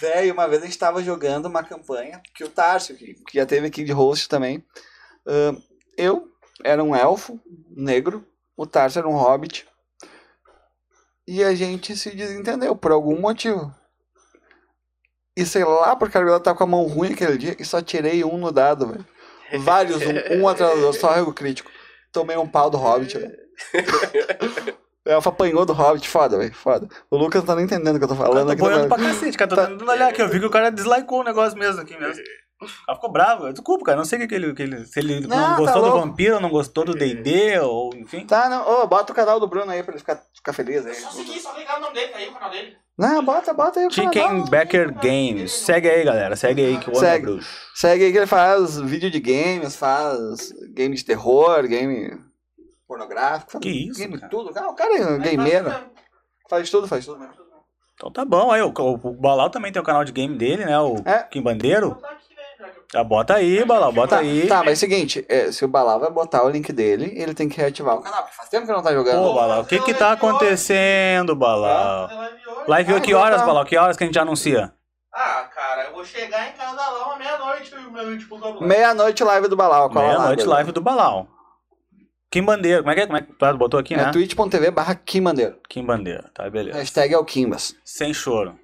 Velho, uma vez a gente tava jogando uma campanha que o Tarso, que, que já teve aqui de host também. ahn, eu era um elfo negro, o Tarso era um hobbit. E a gente se desentendeu por algum motivo. E sei lá, porque ela tá com a mão ruim aquele dia e só tirei um no dado, velho. Vários, um, um atrás do outro, só erro crítico. Tomei um pau do hobbit, velho. O elfo apanhou do hobbit, foda, velho, foda. O Lucas não tá nem entendendo o que eu tô falando. Eu aqui, tô boiando tá- pra cacete, cara. Tô Tá. tentando olhar aqui. Eu vi que o cara dislikeou o negócio mesmo aqui mesmo. Cara ficou bravo. Desculpa, cara. Não sei o que, ele, que ele. Se ele não, Não, tá gostou do louco. vampiro, ou não gostou do DD, ou enfim. Tá, não. Ô, bota o canal do Bruno aí pra ele ficar, ficar feliz aí. Só seguir, só ligar o nome dele, tá aí o canal dele. Não, bota, bota aí o canal. Chickenbacker Games. Segue aí, galera. Segue aí que o homem é Segue. bruxo. Segue aí que ele faz vídeo de games, faz game de terror, game pornográfico. faz Que isso, Game cara. tudo. Ah, o cara é gameiro. Faz tudo, faz tudo. Então tá bom, aí o, o, o Balau também tem o canal de game dele, né? O É. Kim Bandeiro. Já bota aí, Balau, bota Tá, aí. tá, mas é o seguinte, é, se o Balá vai botar o link dele, ele tem que reativar o canal, porque faz tempo que não tá jogando. Pô, Balau, o que que tá acontecendo, Balau? Live hoje. Live Ah, que então horas, tá. Balau? Que horas que a gente anuncia? Ah, cara, eu vou chegar em casa lá uma meia-noite, meia-noite pouco. Meia-noite live do Balá, cola lá, Meia-noite, live do Balau. Kim Bandeiro, como é que é? Como é que tu botou aqui, né? É twitch.tv barra Kimbandeiro. Kim Bandeiro, tá, beleza. Hashtag é o Kimbas. Sem choro.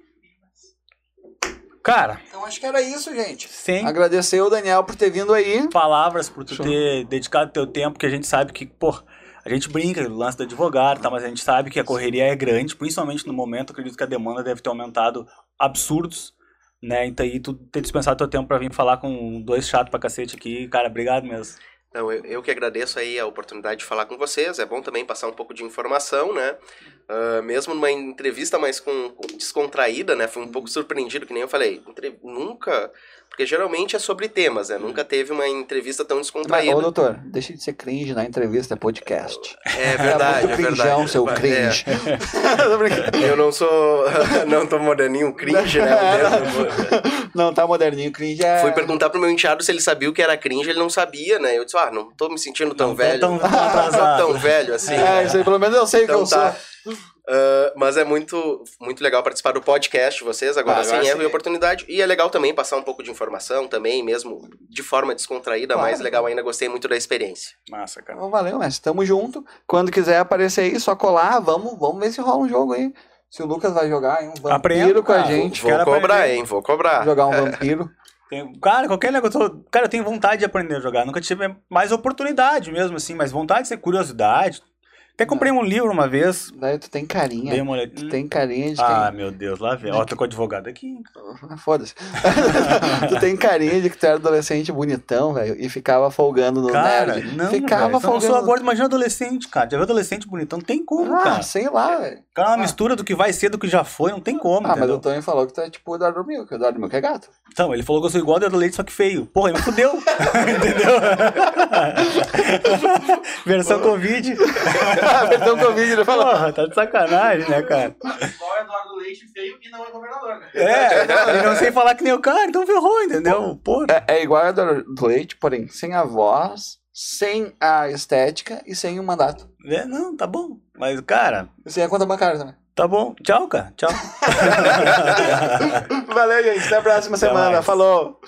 Cara, Então acho que era isso, gente. sem Agradecer o Daniel por ter vindo aí. palavras por tu Show. ter dedicado teu tempo, que a gente sabe que, pô, a gente brinca do lance do advogado, tá, mas a gente sabe que a correria é grande, principalmente no momento, acredito que a demanda deve ter aumentado absurdos, né? Então aí tu ter dispensado teu tempo pra vir falar com dois chatos pra cacete aqui, cara, obrigado mesmo. Não, eu, eu que agradeço aí a oportunidade de falar com vocês. É bom também passar um pouco de informação, né? Ah, mesmo numa entrevista mais com, com- descontraída, né? Fui um pouco surpreendido, que nem eu falei. entre- nunca. Porque geralmente é sobre temas, né? Nunca teve uma entrevista tão Mas, descontraída. ô, doutor, deixa de ser cringe na entrevista, é podcast. É verdade, muito é cringeão, verdade. seu É, cringe. Brincando. eu não sou. não tô moderninho, cringe, né? Não, tá moderninho, cringe é... Fui perguntar pro meu enteado se ele sabia o que era cringe, ele não sabia, né? Eu disse, ah, não tô me sentindo tão Não velho. tão- tão tão velho assim. É, né? isso aí, pelo menos eu sei o que Então eu tá. sou. Ah, mas é muito, muito legal participar do podcast de vocês, agora Ah, sem erro sim. e oportunidade. E é legal também passar um pouco de informação também, mesmo de forma descontraída, Claro. mais legal ainda, gostei muito da experiência. Massa, cara. Então, valeu, mestre. Tamo junto. Quando quiser aparecer aí, só colar. Vamos, vamos ver se rola um jogo aí. Se o Lucas vai jogar hein, um vampiro Aprendo, com a cara. gente. Vou quero cobrar, aprender. hein? Vou cobrar. Jogar um vampiro. Cara, qualquer negócio. Cara, eu tenho vontade de aprender a jogar. Nunca tive mais oportunidade mesmo, assim, mas vontade de ser curiosidade. Até comprei um livro uma vez. Daí tu tem Dei carinha. uma olhada. Tu tem carinha de Ah, quem... meu Deus, lá vem. Ó, tô com advogado aqui. Ah, Foda-se. tu tem carinha de que tu era adolescente bonitão, velho, e ficava folgando no Cara, nerd. não, ficava velho, eu não folgando. sou agora, imagina adolescente, cara. Já viu adolescente bonitão? Não tem como, Ah, cara. sei lá, velho. Cara, uma mistura do que vai ser do que já foi, não tem como, Ah, mas entendeu? o Tony falou que tu é tipo o Eduardo Milk. O Eduardo Milk é gato. Então, ele falou que eu sou igual ao Dedo Leite, só que feio. Porra, ele me fudeu. Entendeu? Versão Covid. Perdão Covid, ele falou. Porra, tá de sacanagem, né, cara? Igual Eduardo Leite feio e não é governador, né? É, e não sei falar que nem o cara, então ferrou, entendeu? Porra. É, é igual a do Leite, porém, sem a voz, sem a estética e sem o mandato. É, não, tá bom. Mas, cara, sem a conta bancária também. tá bom. Tchau, cara. Tchau. Valeu, gente. Até a próxima Até semana. mais. Falou.